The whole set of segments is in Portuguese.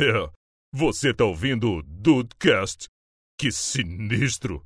É, você tá ouvindo o Dudecast? Que sinistro!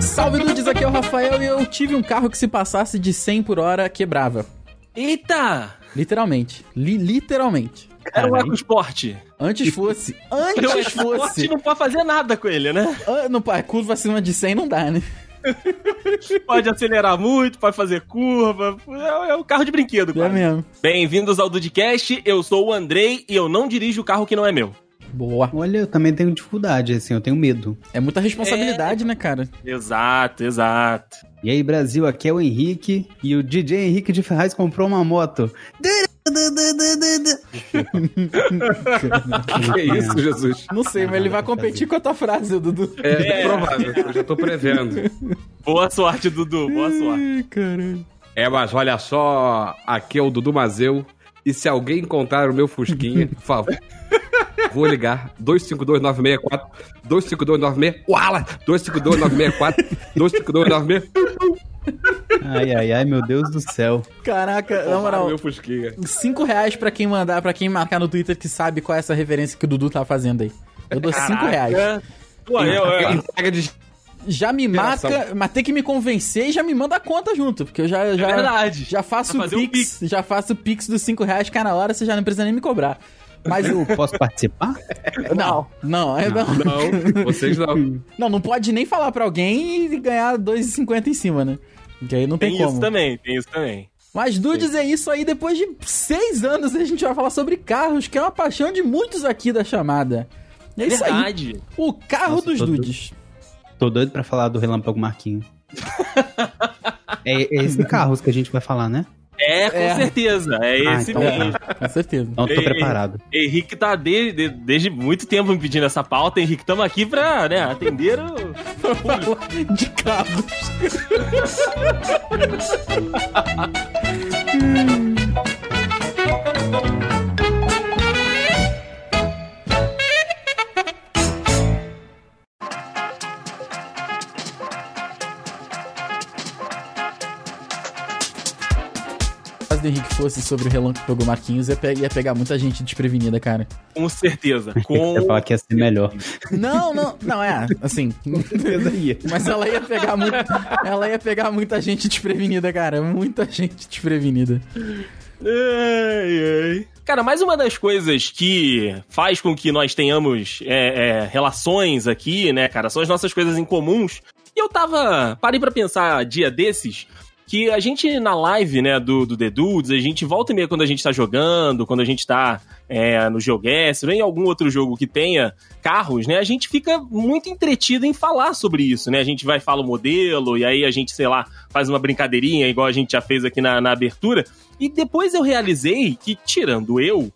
Salve Dudes, aqui é o Rafael e eu tive um carro que se passasse de 100 por hora quebrava. Eita! Literalmente. Li- literalmente. Era um EcoSport. Antes fosse. O Antes fosse. não pode fazer nada com ele, né? Ah, não, pá, curva acima de 100 não dá, né? Pode acelerar muito, pode fazer curva. É, é um carro de brinquedo, É cara. mesmo. Bem-vindos ao Dudcast, eu sou o Andrei e eu não dirijo o carro que não é meu. Boa. Olha, eu também tenho dificuldade, assim, eu tenho medo. É muita responsabilidade, né, cara? Exato, exato. E aí, Brasil, aqui é o Henrique e o DJ Henrique de Ferraz comprou uma moto. Que isso, Jesus? Não sei, mas ele vai competir com a tua frase, Dudu. É, provável, eu já tô prevendo. Boa sorte, Dudu, boa sorte. Ai, caralho. É, mas olha só, aqui é o Dudu Mazeu. E se alguém encontrar o meu Fusquinha, por favor, vou ligar. 252-964, 252-96, uala! 252-964, 252-96, Ai, ai, ai, meu Deus do céu. Caraca, na moral, meu Fusquinha. 5 reais pra quem mandar, pra quem marcar no Twitter que sabe qual é essa referência que o Dudu tá fazendo aí. Eu dou 5 reais. Caraca. Pô, eu, eu, Entrega de... Já me marca, mas tem que me convencer e já me manda a conta junto, porque eu já, já, é verdade. já faço o fazer um pix, já faço o pix dos 5 reais, cai na hora, você já não precisa nem me cobrar. Mas o... Posso participar? Não, não, é não. Não, vocês não. Não, não pode nem falar pra alguém e ganhar 2,50 em cima, né? Que aí não tem, tem como. isso também, tem isso também. Mas, Dudes, é isso aí. Depois de seis anos, a gente vai falar sobre carros, que é uma paixão de muitos aqui da chamada. É isso aí. Verdade. O carro Nossa, dos tô Dudes. Tô doido pra falar do Relâmpago Marquinho. é, é esse carros que a gente vai falar, né? É, com É. certeza. É Ah, esse então mesmo. tá. Com certeza. Não tô preparado. Henrique tá de- de- desde muito tempo me pedindo essa pauta. Henrique, estamos aqui pra né, atender o. de carros. fosse sobre o Relâmpago Marquinhos, ia, pe- ia pegar muita gente desprevenida, cara. Com certeza. Eu Com. ia falar que ia ser melhor. Não, não, não, é, assim. Mas ela ia pegar muito. Ela ia pegar muita gente desprevenida, cara. Muita gente desprevenida. Ai, ai. Cara, mais uma das coisas que faz com que nós tenhamos é, é, relações aqui, né, cara, são as nossas coisas em comuns. E eu tava. Parei pra pensar dia desses. Que a gente na live, né, do, do The Dudes, a gente volta e meia quando a gente tá jogando, quando a gente tá é, no GeoGuess, ou em algum outro jogo que tenha carros, né, a gente fica muito entretido em falar sobre isso, né? A gente vai falar o modelo, e aí a gente, sei lá, faz uma brincadeirinha, igual a gente já fez aqui na, na abertura. E depois eu realizei que, tirando eu,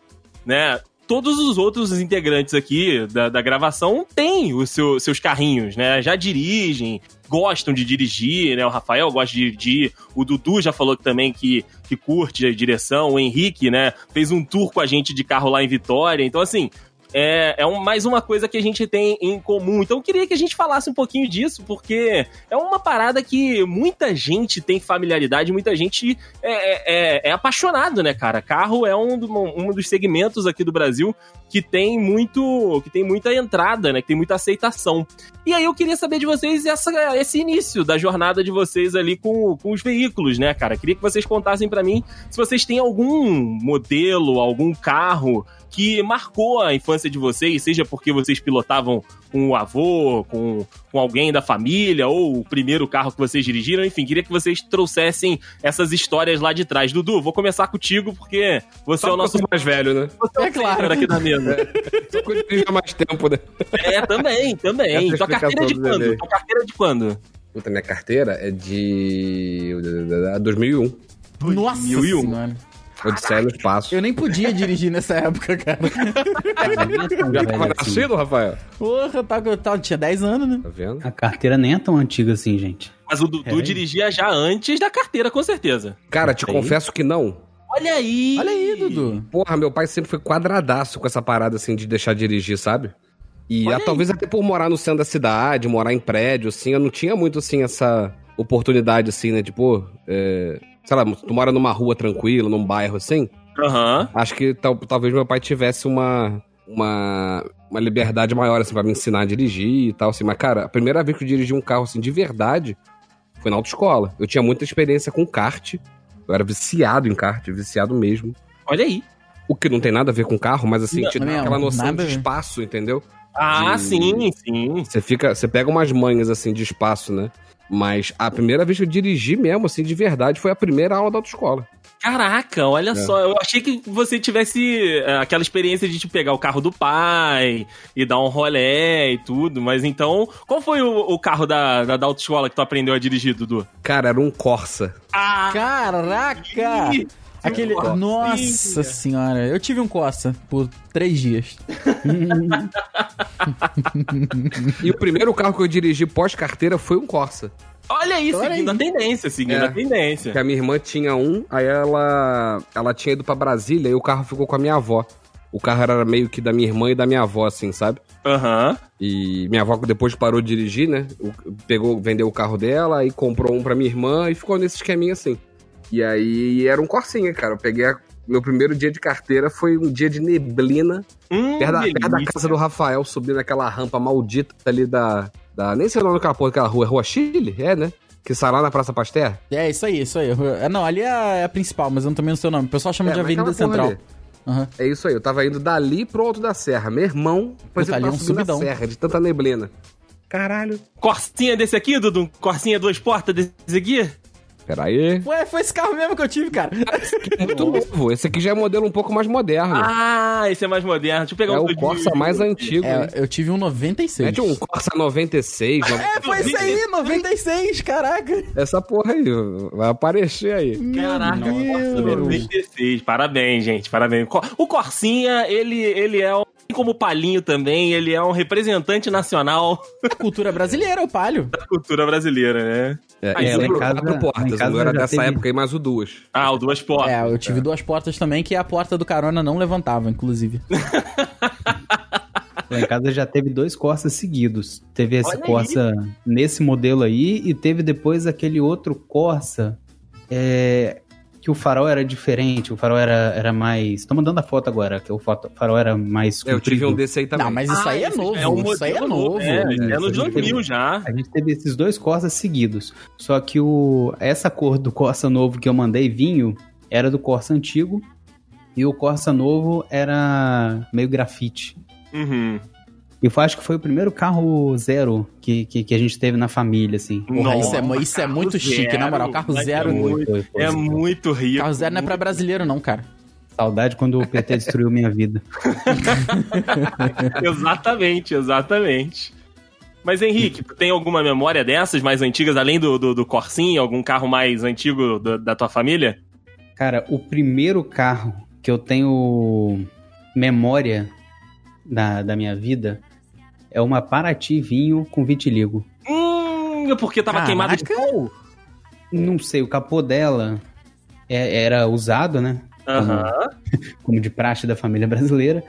né, todos os outros integrantes aqui da, da gravação têm os seu- seus carrinhos, né? Já dirigem, gostam de dirigir, né? O Rafael gosta de dirigir, o Dudu já falou também que, que curte a direção, o Henrique, né? Fez um tour com a gente de carro lá em Vitória. Então, assim, é, é um- mais uma coisa que a gente tem em comum. Então, eu queria que a gente falasse um pouquinho disso, porque é uma parada que muita gente tem familiaridade, muita gente é, é- é- é apaixonado, né, cara? Carro é um, um dos segmentos aqui do Brasil que tem muito, que tem muita entrada, né? Que tem muita aceitação. E aí eu queria saber de vocês essa, esse início da jornada de vocês ali com, com os veículos, né, cara? Queria que vocês contassem pra mim se vocês têm algum modelo, algum carro que marcou a infância de vocês, seja porque vocês pilotavam com o avô, com, com alguém da família, ou o primeiro carro que vocês dirigiram, enfim, queria que vocês trouxessem essas histórias lá de trás. Dudu, vou começar contigo, porque você Só é o nosso mais velho, né? você é, É o claro. aqui da mesa. Só dirijo há mais tempo, né? É, também, também. Tua carteira é de quando? Tua carteira é de quando? Puta, minha carteira é de... 2001. Nossa 2001. senhora. Odisseia no espaço. Eu nem podia dirigir nessa época, cara. Já tava nascido, Rafael? Porra, tá, tá, tinha 10 anos, né? Tá vendo? A carteira nem é tão antiga assim, gente. Mas o Dudu Peraí. dirigia já antes da carteira, com certeza. Cara, te confesso que não. Olha aí! Olha aí, Dudu. Porra, meu pai sempre foi quadradaço com essa parada, assim, de deixar dirigir, sabe? E ah, talvez até por morar no centro da cidade, morar em prédio, assim, eu não tinha muito, assim, essa, oportunidade, assim, né? Tipo, é, sei lá, tu mora numa rua tranquila, num bairro assim. Aham. Acho que tal- talvez meu pai tivesse uma, uma, uma liberdade maior, assim, pra me ensinar a dirigir e tal, assim. Mas, cara, a primeira vez que eu dirigi um carro, assim, de verdade, foi na autoescola. Eu tinha muita experiência com kart. Eu era viciado em kart, viciado mesmo. Olha aí. O que não tem nada a ver com carro, mas assim, Não, te dá não, aquela noção nada a de espaço, entendeu? Ah, De- sim, sim. Você fica, você pega umas manhas assim de espaço, né? Mas a primeira vez que eu dirigi mesmo, assim, de verdade, foi a primeira aula da autoescola. Caraca, olha É. só. Eu achei que você tivesse é, aquela experiência de tipo, pegar o carro do pai e dar um rolé e tudo. Mas então, qual foi o, o carro da, da, da autoescola que tu aprendeu a dirigir, Dudu? Cara, era um Corsa. Ah! Caraca! Aquele. Corsa. Nossa senhora, eu tive um Corsa por três dias. E o primeiro carro que eu dirigi pós-carteira foi um Corsa. Olha aí, Olha seguindo aí. a tendência, seguindo É. a tendência. Que a minha irmã tinha um, aí ela, ela tinha ido pra Brasília e o carro ficou com a minha avó. O carro era meio que da minha irmã e da minha avó, assim, sabe? Aham. E minha avó depois parou de dirigir, né? Pegou, vendeu o carro dela e comprou um pra minha irmã e ficou nesse esqueminha assim. E aí era um Corsinha, cara. Eu peguei a- meu primeiro dia de carteira foi um dia de neblina, Hum, perto da, perto da casa do Rafael, subindo aquela rampa maldita ali da, da nem sei o nome daquela porra, daquela rua, é Rua Chile? É, né? Que sai lá na Praça Pasteur? É, isso aí, isso aí. É, não, ali é a principal, mas eu também não sei o nome. O pessoal chama É, de Avenida aquela Central. Aham. É isso aí, eu tava indo dali pro Alto da Serra. Meu irmão, depois Puta, é tava um subindo a subidão. serra, de tanta neblina. Caralho. Corsinha desse aqui, Dudu? Corsinha duas portas desse aqui? Peraí. Ué, foi esse carro mesmo que eu tive, cara. É muito novo. Esse aqui já é modelo um pouco mais moderno. Ah, esse é mais moderno. Deixa eu pegar é um o Corsa mais antigo. É, eu tive um 96. Mete um Corsa 96. É, foi isso aí, 96, caraca. Essa porra aí, vai aparecer aí. Caraca, Corsa Deus. 96. Parabéns, gente. Parabéns. O Corsinha, ele, ele é um. Como o Palinho também, ele é um representante nacional A cultura brasileira, o palio. da cultura brasileira, né? É, Aí, esse lá é em o casa- quatro portas, casa já dessa teve- época aí, mas o duas. Ah, o duas portas. É, eu tive duas portas também, que a porta do carona não levantava, inclusive. Lá em casa já teve dois Corsas seguidos. Teve esse Olha aí. Corsa nesse modelo aí e teve depois aquele outro Corsa é, que o farol era diferente. O farol era, era mais. Tô mandando a foto agora, que o farol era mais. É, eu tive um comprido. desse aí também. Não, mas isso aí é esse novo. já um isso aí é modelo novo. É, é nos Isso aí 2000 já. A gente teve esses dois Corsas seguidos. Só que o, essa cor do Corsa novo que eu mandei vinho era do Corsa antigo. E o Corsa novo era meio grafite. Uhum. E eu acho que foi o primeiro carro zero que, que, que a gente teve na família, assim. Porra, isso é, Nossa, isso é muito chique, na moral. Carro mas zero. É muito, Foi, foi, é foi. muito rico. Carro zero não é pra brasileiro, não, cara. Saudade quando o PT destruiu minha vida. exatamente, exatamente. Mas Henrique, tu tem alguma memória dessas mais antigas, além do, do, do Corsinha, algum carro mais antigo do- da tua família? Cara, o primeiro carro que eu tenho memória da, da minha vida é uma Paraty vinho com vitiligo. Hum, porque tava Caraca. queimado de sol? Não sei, o capô dela é- era usado, né? Aham. Como de praxe da família brasileira.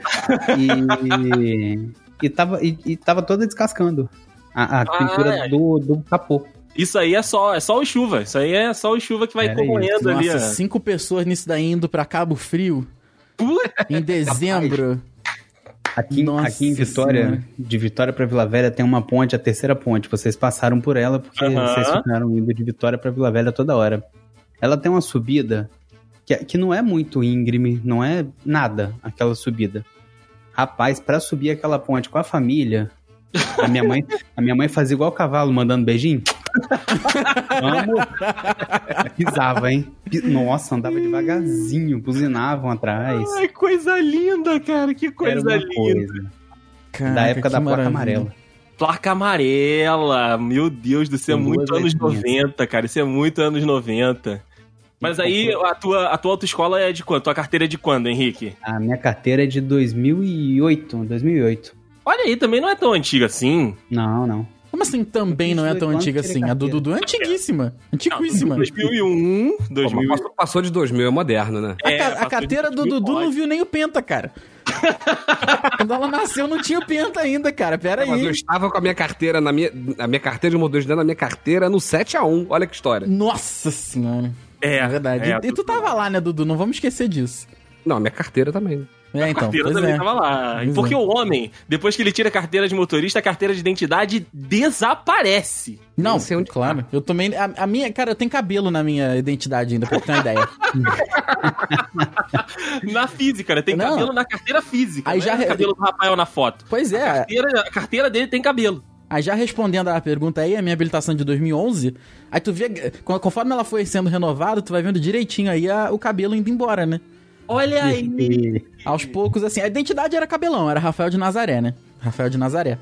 E, e, tava, e, e tava toda descascando a, a pintura é. do, do capô. Isso aí é só, é só o chuva. Isso aí é só o chuva que vai corroendo ali. Nossa, cinco pessoas nisso daí indo pra Cabo Frio Puta, em dezembro. Aqui, Nossa aqui em Vitória, Senhora. de Vitória pra Vila Velha, tem uma ponte, a terceira ponte. Vocês passaram por ela porque vocês ficaram indo de Vitória pra Vila Velha toda hora. Ela tem uma subida que, que não é muito íngreme, não é nada aquela subida. Rapaz, pra subir aquela ponte com a família, a minha mãe, a minha mãe fazia igual o cavalo, mandando beijinho. Vamos. Pisava, hein? Nossa, andava devagarzinho, buzinavam atrás. Ai, coisa linda, cara. Que coisa linda. coisa. Caraca, da época da placa maravilha. amarela. Placa amarela. Meu Deus do céu, é muito anos letrinhas. 90, cara. Isso é muito anos 90. Mas aí, a tua, a tua autoescola é de quando? Tua carteira é de quando, Henrique? A minha carteira é de 2008, 2008. Olha aí, também não é tão antiga assim. Não, não. Como assim também não é tão 18 antiga assim? A do. Dudu é antiguíssima. Antiquíssima. 2001, Pô, mas 2000. passou, passou de 2000, é moderno, né? A, É, a carteira do 2000, Dudu não viu nem o Penta, cara. Quando ela nasceu, não tinha o Penta ainda, cara. Pera Mas eu aí. estava com a minha carteira na minha. A minha carteira de motorista na minha carteira no 7x1. Olha que história. Nossa senhora. É, É verdade. é, e, e tu tava lá, né, Dudu? Não vamos esquecer disso. Não, a minha carteira também. É, A então. carteira Pois também é. tava lá. Pois Porque é. o homem, depois que ele tira a carteira de motorista, a carteira de identidade desaparece. Não, Não sei onde claro. Eu também. A, a minha, cara, eu tenho cabelo na minha identidade ainda, pra ter uma ideia. Na física, né? Tem Não. cabelo na carteira física. Aí não já é cabelo do Rafael na foto. Pois A é. carteira, a carteira dele tem cabelo. Aí já respondendo a pergunta aí, a minha habilitação de 2011, aí tu vê, con- conforme ela foi sendo renovada, tu vai vendo direitinho aí a- o cabelo indo embora, né? Olha aí. Aos poucos, assim, a identidade era cabelão, era Rafael de Nazaré, né? Rafael de Nazaré.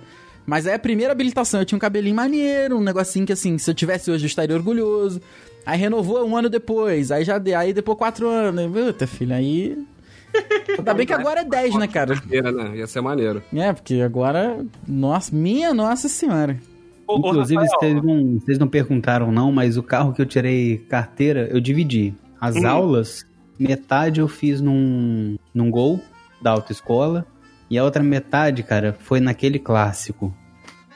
Mas aí a primeira habilitação eu tinha um cabelinho maneiro, um negocinho que assim, se eu tivesse hoje eu estaria orgulhoso. Aí renovou um ano depois, aí já deu, aí depois quatro anos. Puta, filho, aí. Ainda bem que agora é 10, né, cara? Carteira, né? Ia ser maneiro. É, porque agora. Nossa, minha nossa senhora. Ô, Inclusive, vocês não, vocês não perguntaram não, mas o carro que eu tirei carteira, eu dividi. As Hum. aulas, metade eu fiz num, num gol da autoescola, e a outra metade, cara, foi naquele clássico,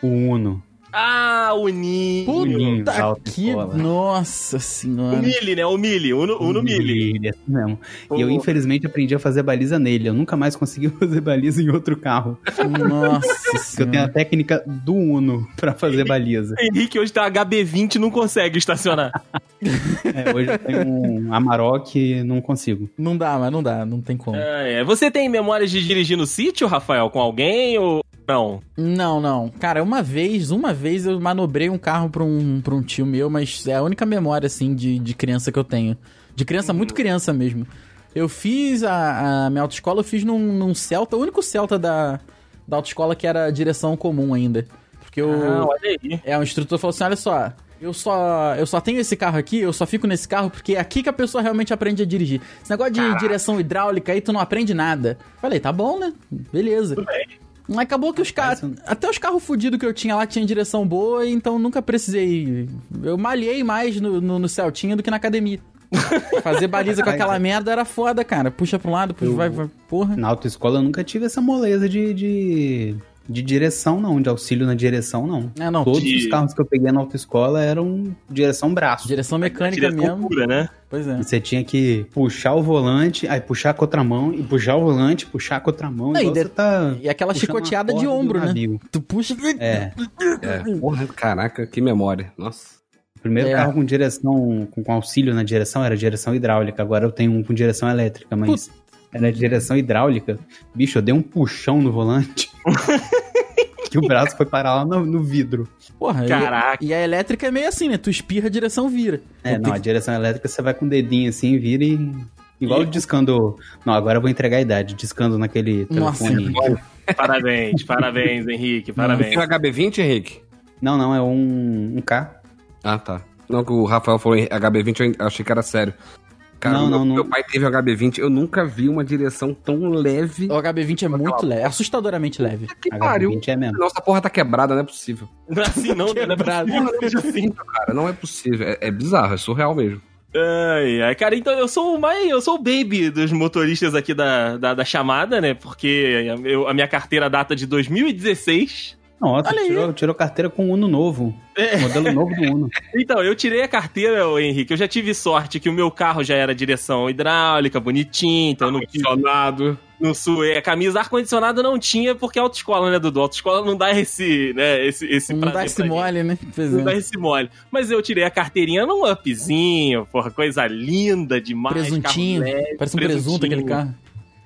o Uno. Ah, o Ni. Uninho da Puta que. Nossa O senhora. Mili, né? O Mili. O, o no Mili. Assim. Ô. E eu, infelizmente, aprendi a fazer baliza nele. Eu nunca mais consegui fazer baliza em outro carro. Nossa Porque eu tenho a senhora. técnica do Uno pra fazer baliza. Henrique hoje tá HB20 e não consegue estacionar. É, hoje eu tenho um Amarok e não consigo. Não dá, mas não dá, não tem como. É, é. Você tem memórias de dirigir no sítio, Rafael, com alguém ou não? Não, não. Cara, uma vez, uma vez eu manobrei um carro pra um, pra um tio meu, mas é a única memória, assim, de, de criança que eu tenho. De criança, muito criança mesmo. Eu fiz a, a minha autoescola, eu fiz num, num Celta, o único Celta da, da autoescola que era direção comum ainda. Porque eu... Ah, olha aí. É, o instrutor falou assim: olha só, eu só, eu só tenho esse carro aqui, eu só fico nesse carro porque é aqui que a pessoa realmente aprende a dirigir. Esse negócio de direção hidráulica aí, tu não aprende nada. Falei, tá bom, né? Beleza. Mas Acabou que os carros. Até os carros fudidos que eu tinha lá tinham direção boa, então nunca precisei. Eu malhei mais no, no, no Celtinha do que na academia. Fazer baliza com aquela merda era foda, cara. Puxa pra um lado, puxa, Eu- vai, vai. Porra. Na autoescola eu nunca tive essa moleza de, de, de direção, não, de auxílio na direção, não. É, não. Todos de- os carros que eu peguei na autoescola eram direção braço. Direção mecânica Direção mesmo. pura, né? Pois é. E você tinha que puxar o volante, aí puxar com outra mão, e puxar o volante, puxar com outra mão. Não, e você tá E aquela chicoteada de ombro, um né? Tu puxa. É. É. Porra, caraca, que memória. Nossa. O primeiro É. carro com direção, com, com auxílio na direção era direção hidráulica. Agora eu tenho um com direção elétrica, mas era direção hidráulica. Bicho, eu dei um puxão no volante. que o braço foi parar lá no, no vidro. Porra, e- Caraca. E, a elétrica é meio assim, né? Tu espirra, a direção vira. É, não, a direção elétrica você vai com o dedinho assim, vira e. Igual E- discando. Não, agora eu vou entregar a idade, discando naquele Nossa. telefone. Parabéns, parabéns, Henrique, parabéns. Tem um HB20, Henrique? Não, não, é um, um K. Ah, tá. Não, que o Rafael falou em HB20, eu achei que era sério. Cara, Não, meu, não, não. meu pai teve um HB20, eu nunca vi uma direção tão leve. O HB20 é muito leve, assustadoramente leve. Que pariu. H20 é mesmo. Nossa porra tá quebrada, não é possível. Não é assim não, né? Não é Quebrado. possível que seja assim. Cara, não é possível. É, é bizarro, é surreal mesmo. Ai, ai, cara, então eu sou o mais, eu sou o baby dos motoristas aqui da, da, da chamada, né? Porque eu- a minha carteira data de 2016. Nossa, Olha tirou, tirou carteira com Uno novo. É. Modelo novo do Uno. Então, eu tirei a carteira, Henrique. Eu já tive sorte que o meu carro já era direção hidráulica, bonitinho, então não tive Funcionado. no sué. A camisa ar-condicionado não tinha, porque é autoescola, né, Dudu? Autoescola não dá esse, né, esse, esse Não dá esse mole, né? Pois Não dá é. esse mole. Mas eu tirei a carteirinha num upzinho, porra, coisa linda demais. Presuntinho. carro leve, Parece um presunto aquele carro.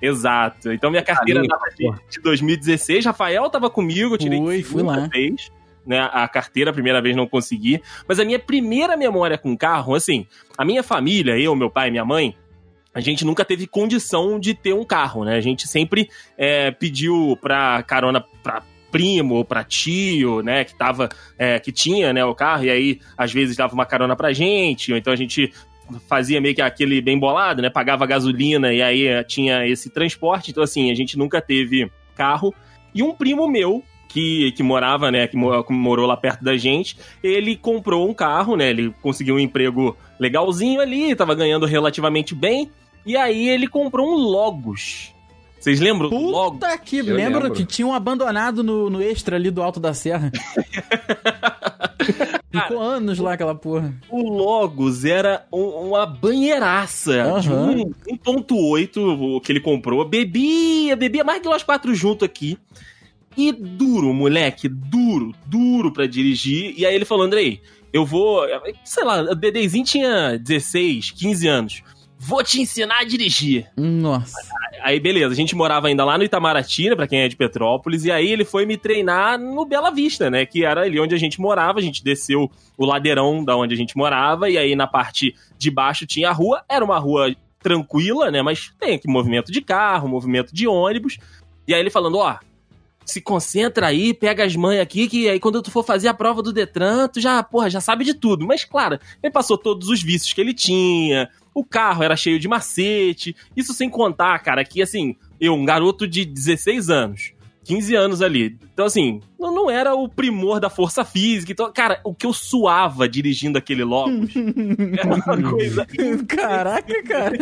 Exato. Então minha carteira data de, de 2016. Rafael tava comigo, eu tirei Fui, fui lá. vez. Né, a carteira, a primeira vez não consegui. Mas a minha primeira memória com carro, assim, a minha família, eu, meu pai minha mãe, a gente nunca teve condição de ter um carro, né? A gente sempre é, pediu pra carona pra primo ou pra tio, né, que tava, é, que tinha, né, o carro, e aí às vezes dava uma carona pra gente, ou então a gente fazia meio que aquele bem bolado, né, pagava gasolina e aí tinha esse transporte, então assim, a gente nunca teve carro. E um primo meu, que, que morava, né, que mo- que morou lá perto da gente, ele comprou um carro, né, ele conseguiu um emprego legalzinho ali, tava ganhando relativamente bem, e aí ele comprou um Logos. Vocês lembram? Puta que... Eu Lembro lembro. que tinha um abandonado no, no extra ali do Alto da Serra. Ficou anos lá aquela porra. O Logos era um- uma banheiraça de Aham. um 1.8 o que ele comprou. Bebia, bebia mais que nós quatro juntos aqui. E duro, moleque, duro, duro pra dirigir. E aí ele falou, Andrei, eu vou... Sei lá, o Dedezinho tinha 16, 15 anos. Vou te ensinar a dirigir. Nossa. Aí, beleza, a gente morava ainda lá no Itamaraty, né, pra quem é de Petrópolis, e aí ele foi me treinar no Bela Vista, né, que era ali onde a gente morava, a gente desceu o ladeirão da onde a gente morava, e aí na parte de baixo tinha a rua, era uma rua tranquila, né, mas tem aqui movimento de carro, movimento de ônibus, e aí ele falando, ó, se concentra aí, pega as mães aqui, que aí quando tu for fazer a prova do Detran, tu já, porra, já sabe de tudo. Mas, claro, ele passou todos os vícios que ele tinha, o carro era cheio de macete, isso sem contar, cara, que, assim, eu, um garoto de 16 anos, 15 anos ali, então, assim, não, não era o primor da força física, então, cara, o que eu suava dirigindo aquele Logos era uma coisa... Caraca, cara.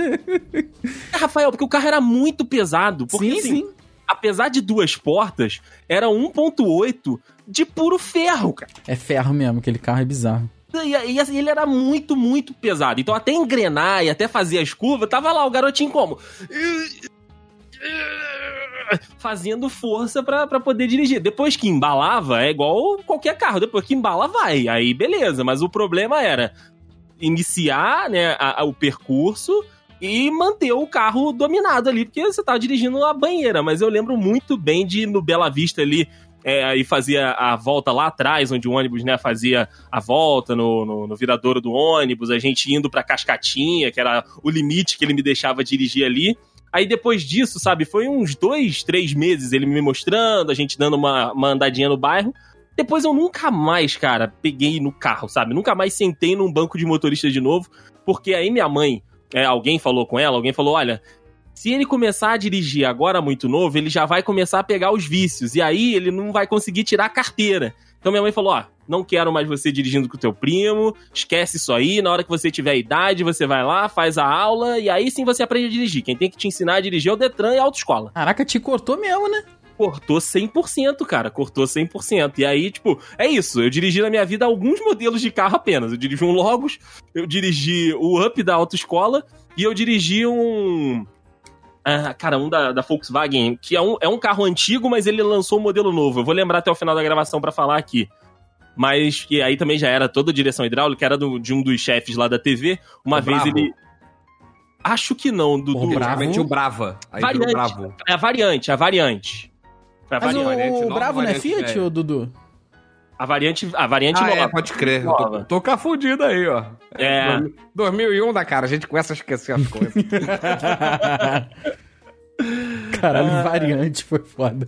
Rafael, porque o carro era muito pesado, porque, sim, assim, sim. apesar de duas portas, era 1.8 de puro ferro, cara. É ferro mesmo, aquele carro é bizarro. E, assim, ele era muito, muito pesado. Então, até engrenar e até fazer as curvas, tava lá o garotinho como? Fazendo força pra poder dirigir. Depois que embalava, é igual qualquer carro. Depois que embala, vai. Aí, beleza. Mas o problema era iniciar né, a- a- o percurso e manter o carro dominado ali, porque você tava dirigindo a banheira. Mas eu lembro muito bem de no Bela Vista ali. É, aí fazia a volta lá atrás, onde o ônibus né, fazia a volta no, no, no viradouro do ônibus, a gente indo pra Cascatinha, que era o limite que ele me deixava dirigir ali. Aí depois disso, sabe, foi uns dois, três meses ele me mostrando, a gente dando uma, uma andadinha no bairro. Depois eu nunca mais, cara, peguei no carro, sabe? Nunca mais sentei num banco de motorista de novo, porque aí minha mãe, é, alguém falou com ela, alguém falou: olha, se ele começar a dirigir agora muito novo, ele já vai começar a pegar os vícios, e aí ele não vai conseguir tirar a carteira. Então minha mãe falou: ó, não quero mais você dirigindo com o teu primo, esquece isso aí, na hora que você tiver idade, você vai lá, faz a aula, e aí sim você aprende a dirigir. Quem tem que te ensinar a dirigir é o Detran e a autoescola Caraca, te cortou mesmo, né? cortou 100%, cara. Cortou 100%. E aí, tipo, é isso. Eu dirigi na minha vida alguns modelos de carro apenas. Eu dirigi um Logos, eu dirigi o Up da autoescola e eu dirigi um. Ah, cara, um da, da Volkswagen, que é um, é um carro antigo, mas ele lançou um modelo novo. Eu vou lembrar até o final da gravação pra falar aqui. Mas que aí também já era toda a direção hidráulica, era do- de um dos chefes lá da TV. Uma O vez Bravo. ele. Acho que não, Dudu. O Bravo. Antigamente o Brava. Aí Variante. Bravo. É a variante, a variante. A Mas variante. o, nova, Bravo não é Fiat, ô Dudu? A variante, a variante Ah, nova. é, pode crer. Eu Nova. Tô, tô confundido aí, ó. É. 2001 da cara, a gente começa a esquecer as coisas. Caralho, Ah. variante foi foda.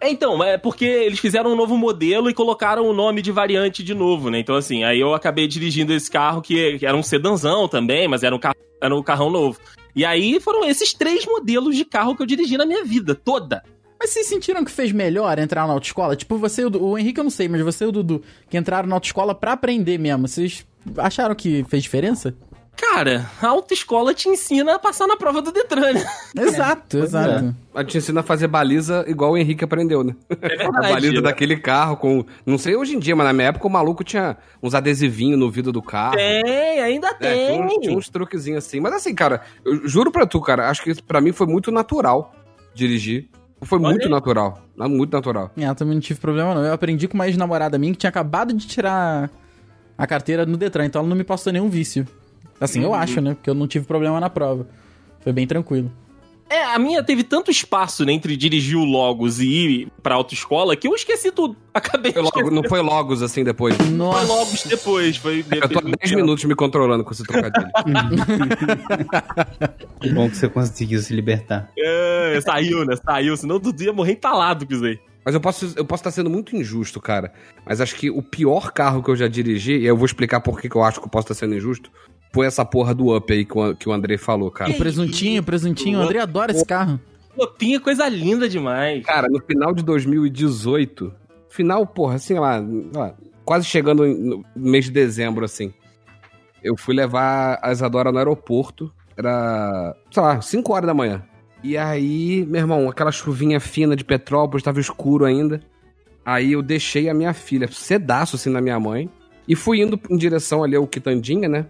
É, então, é porque eles fizeram um novo modelo e colocaram o nome de variante de novo, né? Então, assim, aí eu acabei dirigindo esse carro que, que era um sedanzão também, mas era um, carro, era um carrão novo. E aí foram esses três modelos de carro que eu dirigi na minha vida toda. Mas vocês sentiram que fez melhor entrar na autoescola? Tipo, você e o, o Henrique eu não sei, mas você e o Dudu, que entraram na autoescola pra aprender mesmo, vocês acharam que fez diferença? Cara, a autoescola te ensina a passar na prova do Detran, né? Exato, exato. A gente ensina a fazer baliza igual o Henrique aprendeu, né? É A baliza né? daquele carro com. Não sei hoje em dia, mas na minha época o maluco tinha uns adesivinhos no vidro do carro. Tem, ainda É, tem. tinha, uns, tinha uns truquezinhos assim. Mas assim, cara, eu juro pra tu, cara, acho que pra mim foi muito natural dirigir. Foi Olha muito aí. natural. Não, Muito natural. É, eu também não tive problema não. Eu aprendi com uma ex-namorada minha que tinha acabado de tirar a carteira no Detran, então ela não me passou nenhum vício. Assim, eu acho, né? Porque eu não tive problema na prova. Foi bem tranquilo. É, a minha teve tanto espaço né, entre dirigir o Logos e ir pra autoescola que eu esqueci tudo. Acabei Foi logo- não foi logos assim depois. Foi Nossa. Logos depois. Foi É eu tô há 10 minutos me controlando com esse trocadilho. Que bom que você conseguiu se libertar. É, saiu, né? Saiu, senão o Dudu ia morrer entalado com isso aí. Mas eu posso, eu posso estar sendo muito injusto, cara. Mas acho que o pior carro que eu já dirigi, e eu vou explicar por que que eu acho que eu posso estar sendo injusto, foi essa porra do Up aí que o, que o André falou, cara. O presuntinho, presuntinho. O André adora esse carro. Lopinha, coisa linda demais. Cara, no final de 2018, final, porra, assim, lá, sei lá, quase chegando no mês de dezembro, assim, eu fui levar a Isadora no aeroporto, era, sei lá, 5 horas da manhã. E aí, meu irmão, aquela chuvinha fina de Petrópolis, tava escuro ainda. Aí eu deixei a minha filha cedaço assim na minha mãe e fui indo em direção ali ao Quitandinha, né?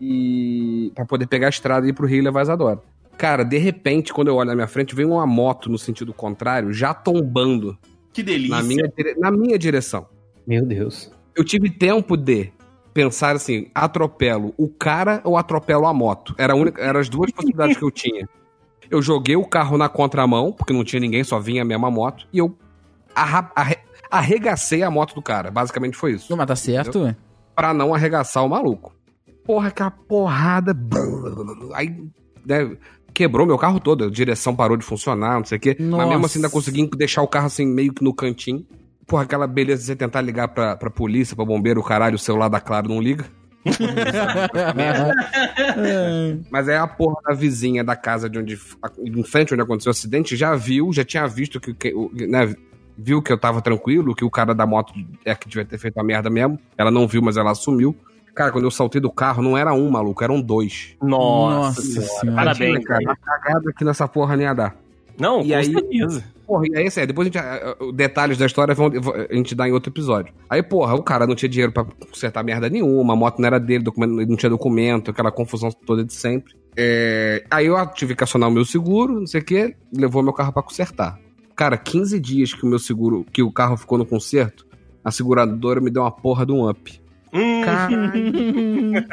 E para poder pegar a estrada e ir pro Rio levar Isadora. Cara, de repente, quando eu olho na minha frente, vem uma moto no sentido contrário, já tombando Que delícia. na minha, dire- na minha direção. Meu Deus. Eu tive tempo de pensar assim: atropelo o cara ou atropelo a moto? Era a única, eram as duas possibilidades que eu tinha. Eu joguei o carro na contramão, porque não tinha ninguém, só vinha a mesma moto, e eu arra- arre- arregacei a moto do cara. Basicamente foi isso. Não, mas tá certo, ué. Pra não arregaçar o maluco. Porra, aquela porrada. Aí, né, quebrou meu carro todo. A direção parou de funcionar, não sei o quê. Mas Nossa. mesmo assim, ainda consegui deixar o carro assim, meio que no cantinho. Porra, aquela beleza de você tentar ligar pra, pra polícia, pra bombeiro, o caralho, o celular da Claro não liga. Mas é a porra da vizinha da casa de onde. Em frente onde aconteceu o acidente, já viu, já tinha visto que. que né, viu que eu tava tranquilo, que o cara da moto é que devia ter feito a merda mesmo. Ela não viu, mas ela assumiu. Cara, quando eu saltei do carro, não era um maluco, eram dois. Nossa. Nossa senhora. Parabéns, cara. cara. A cagada aqui nessa porra nem ia dar. Não, E com aí- certeza. Porra, e aí, assim, depois a gente. Detalhes da história vão- a gente dá em outro episódio. Aí, porra, o cara não tinha dinheiro pra consertar merda nenhuma, a moto não era dele, não tinha documento, aquela confusão toda de sempre. É, aí eu tive que acionar o meu seguro, não sei o quê, levou meu carro pra consertar. Cara, 15 dias que o meu seguro, que o carro ficou no conserto, a seguradora me deu uma porra de um up. Hum, Caralho.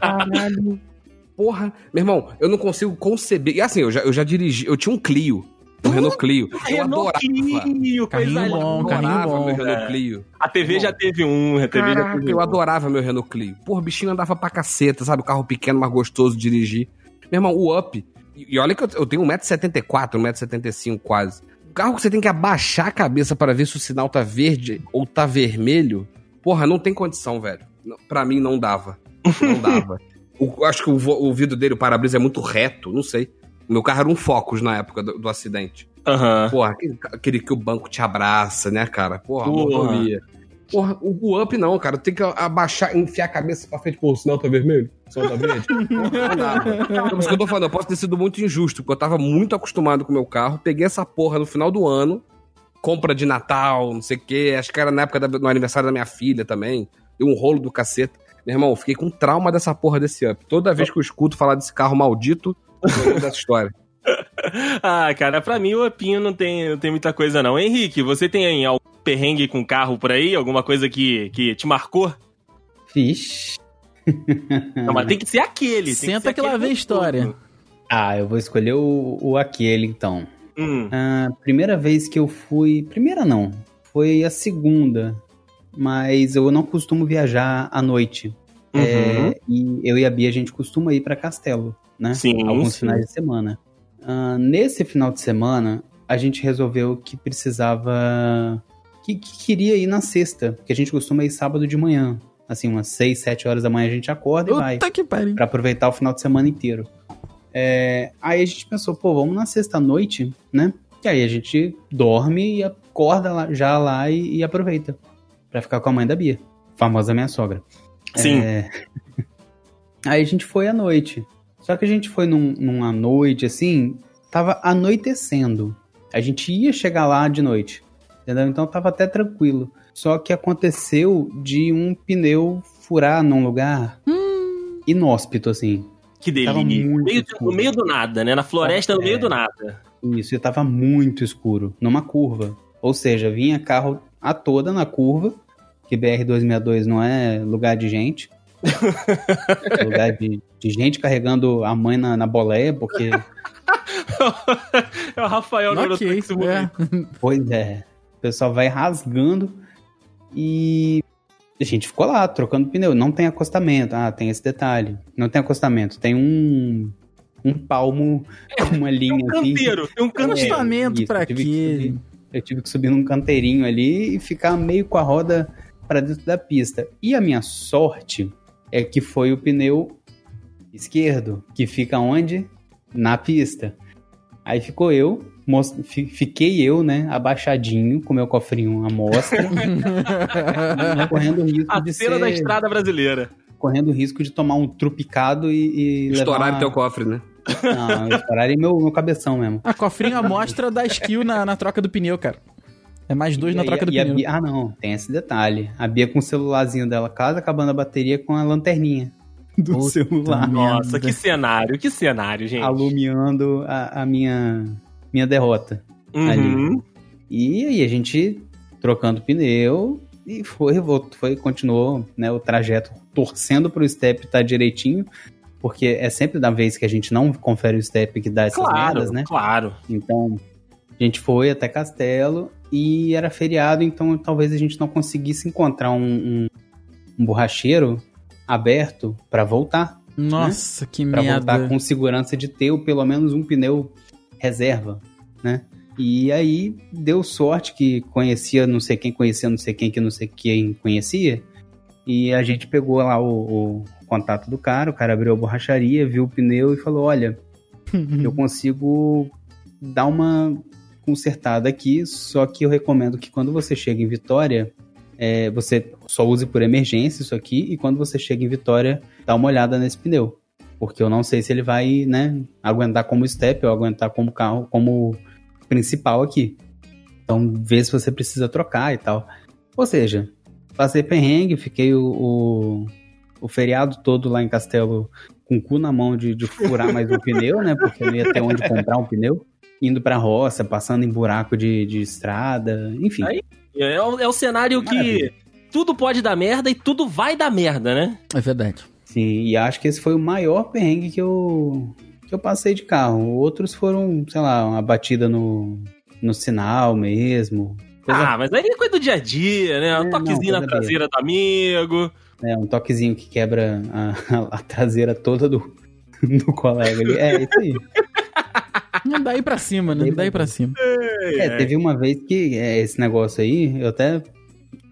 Caralho. Porra, meu irmão, eu não consigo conceber. E assim, eu já, eu já dirigi, eu tinha um Clio, um Renault Clio. Eu Renault adorava. Clio, coisa Carrinho bom, carrinho adorava bom. meu Renault Clio. A TV já teve um, a TV já Caraca, teve eu um. adorava meu Renault Clio. Porra, o bichinho andava pra caceta, sabe? O carro pequeno, mas gostoso de dirigir. Meu irmão, o Up. E e olha que eu, eu tenho 1,74m, 1,75m quase. O carro que você tem que abaixar a cabeça para ver se o sinal tá verde ou tá vermelho. Porra, não tem condição, velho. Pra mim não dava. Não dava. O- acho que o, o vidro dele, o para-brisa é muito reto, não sei. Meu carro era um Focus na época do, do acidente. Aham. Porra, aquele, aquele que o banco te abraça, né, cara? Porra, Porra. o, o up não, cara. Tem que abaixar, enfiar a cabeça pra frente. Pô, o sinal tá vermelho? O sinal tá verde? Porra, não dava. É por isso que eu tô falando, eu posso ter sido muito injusto, porque eu tava muito acostumado com o meu carro. Peguei essa porra no final do ano, compra de Natal, não sei o quê. Acho que era na época da- do aniversário da minha filha também. Deu um rolo do cacete. Meu irmão, eu fiquei com trauma dessa porra desse up. Toda vez que eu escuto falar desse carro maldito, eu lembro dessa história. Ah, cara, pra mim o Upinho não tem, não tem muita coisa não. Henrique, você tem algum perrengue com carro por aí? Alguma coisa que, que te marcou? Vixe. Não, mas tem que ser aquele. tem Senta ser que lá vem gostoso. história. Ah, eu vou escolher o, o aquele, então. Hum, A primeira vez que eu fui. Primeira não. Foi a segunda. Mas eu não costumo viajar à noite. uhum. É, e eu e a Bia, a gente costuma ir pra Castelo, né? Sim, Alguns sim. finais de semana. Ah, nesse final de semana, a gente resolveu que precisava. Que, que queria ir na sexta. Porque a gente costuma ir sábado de manhã. Assim, umas 6, 7 horas da manhã a gente acorda e vai. Puta que pariu. Pra aproveitar o final de semana inteiro. É, aí a gente pensou, pô, vamos na sexta-noite, né? E aí a gente dorme e acorda lá- já lá e, e aproveita. Pra ficar com a mãe da Bia. Famosa minha sogra. Sim. É, Aí a gente foi à noite. Só que a gente foi num, numa noite assim, tava anoitecendo. A gente ia chegar lá de noite. Entendeu? Então tava até tranquilo. Só que aconteceu de um pneu furar num lugar inóspito, assim. Que delícia. muito Meio- escuro. no meio do nada, né? Na floresta, no É. meio do nada. Isso, e tava muito escuro, numa curva. Ou seja, vinha carro a toda na curva, que BR-262 não é lugar de gente. É lugar de, de gente carregando a mãe na, na boleia, porque, é o Rafael no Ok, Eurotrax é. pois é, o pessoal vai rasgando e a gente ficou lá, trocando pneu. Não tem acostamento. Ah, tem esse detalhe. Não tem acostamento, tem um, um palmo com uma Tem linha um assim. canteiro, tem um canteiro. Que quê? subir. Eu tive que subir num canteirinho ali e ficar meio com a roda pra dentro da pista. E a minha sorte é que foi o pneu esquerdo, que fica onde? Na pista. Aí ficou eu, fiquei eu, né, abaixadinho, com meu cofrinho à mostra, correndo o risco A de cena da estrada brasileira. correndo o risco de tomar um trupicado e, e Estourar levar no teu cofre, né? Não, estouraria meu, meu cabeção mesmo. A cofrinho amostra da skill na, na troca do pneu, cara. É mais dois na E- troca do e a pneu. Bia- ah, não, tem esse detalhe. A Bia com o celularzinho dela, quase acabando a bateria com a lanterninha do Puta celular. Nossa, que cenário, que cenário, gente. Alumiando a, a minha, minha derrota. Uhum. E aí a gente trocando pneu e foi, voltou, foi continuou né, o trajeto torcendo pro step estar direitinho, porque é sempre da vez que a gente não confere o step que dá essas Claro, merdas, né? claro. Então a gente foi até Castelo e era feriado, então talvez a gente não conseguisse encontrar um, um, um borracheiro aberto para voltar, Nossa, que para voltar merda. com segurança de ter pelo menos um pneu reserva, né? E aí deu sorte que conhecia não sei quem, conhecia não sei quem, que não sei quem conhecia. E a gente pegou lá o, o contato do cara, o cara abriu a borracharia, viu o pneu e falou: Olha, eu consigo dar uma consertada aqui, só que eu recomendo que quando você chega em Vitória, é, você só use por emergência isso aqui, e quando você chega em Vitória, dá uma olhada nesse pneu. Porque eu não sei se ele vai, né, aguentar como step ou aguentar como carro, como principal aqui. Então, vê se você precisa trocar e tal. Ou seja, passei perrengue, fiquei o, o, o feriado todo lá em Castelo com o cu na mão de, de furar mais um pneu, né? Porque não ia ter onde comprar um pneu. Indo pra roça, passando em buraco de, de estrada, enfim. Aí- É, o- é o cenário que Maravilha. tudo pode dar merda e tudo vai dar merda, né? É verdade. Sim, e acho que esse foi o maior perrengue que eu, que eu passei de carro. Outros foram, sei lá, uma batida no, no sinal mesmo. Coisa, Ah, mas aí é coisa do dia a dia, né? Um É, toquezinho não, na traseira do amigo. né, um toquezinho que quebra a, a traseira toda do, do colega ali. É, isso aí. Não dá aí pra cima, né? Não dá aí pra cima. É, teve uma vez que é, esse negócio aí, eu até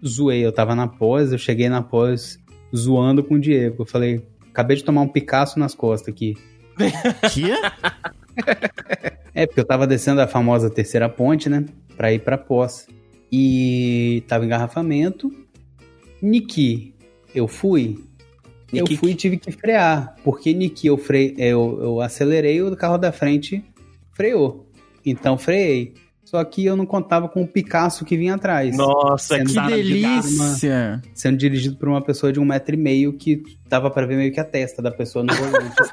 zoei. Eu tava na pós, eu cheguei na pós zoando com o Diego. Eu falei, acabei de tomar um Picasso nas costas aqui. Que? É, porque eu tava descendo a famosa terceira ponte, né? Pra ir pra pós. E tava engarrafamento. Niki, eu fui. Eu Niki- fui e tive que frear. Porque Niki, eu, fre... eu, eu acelerei o carro da frente freou. Então freiei. Só que eu não contava com o Picasso que vinha atrás. Nossa, Sendo Que delícia! Sendo dirigido por uma pessoa de um metro e meio que dava pra ver meio que a testa da pessoa no volante. assim.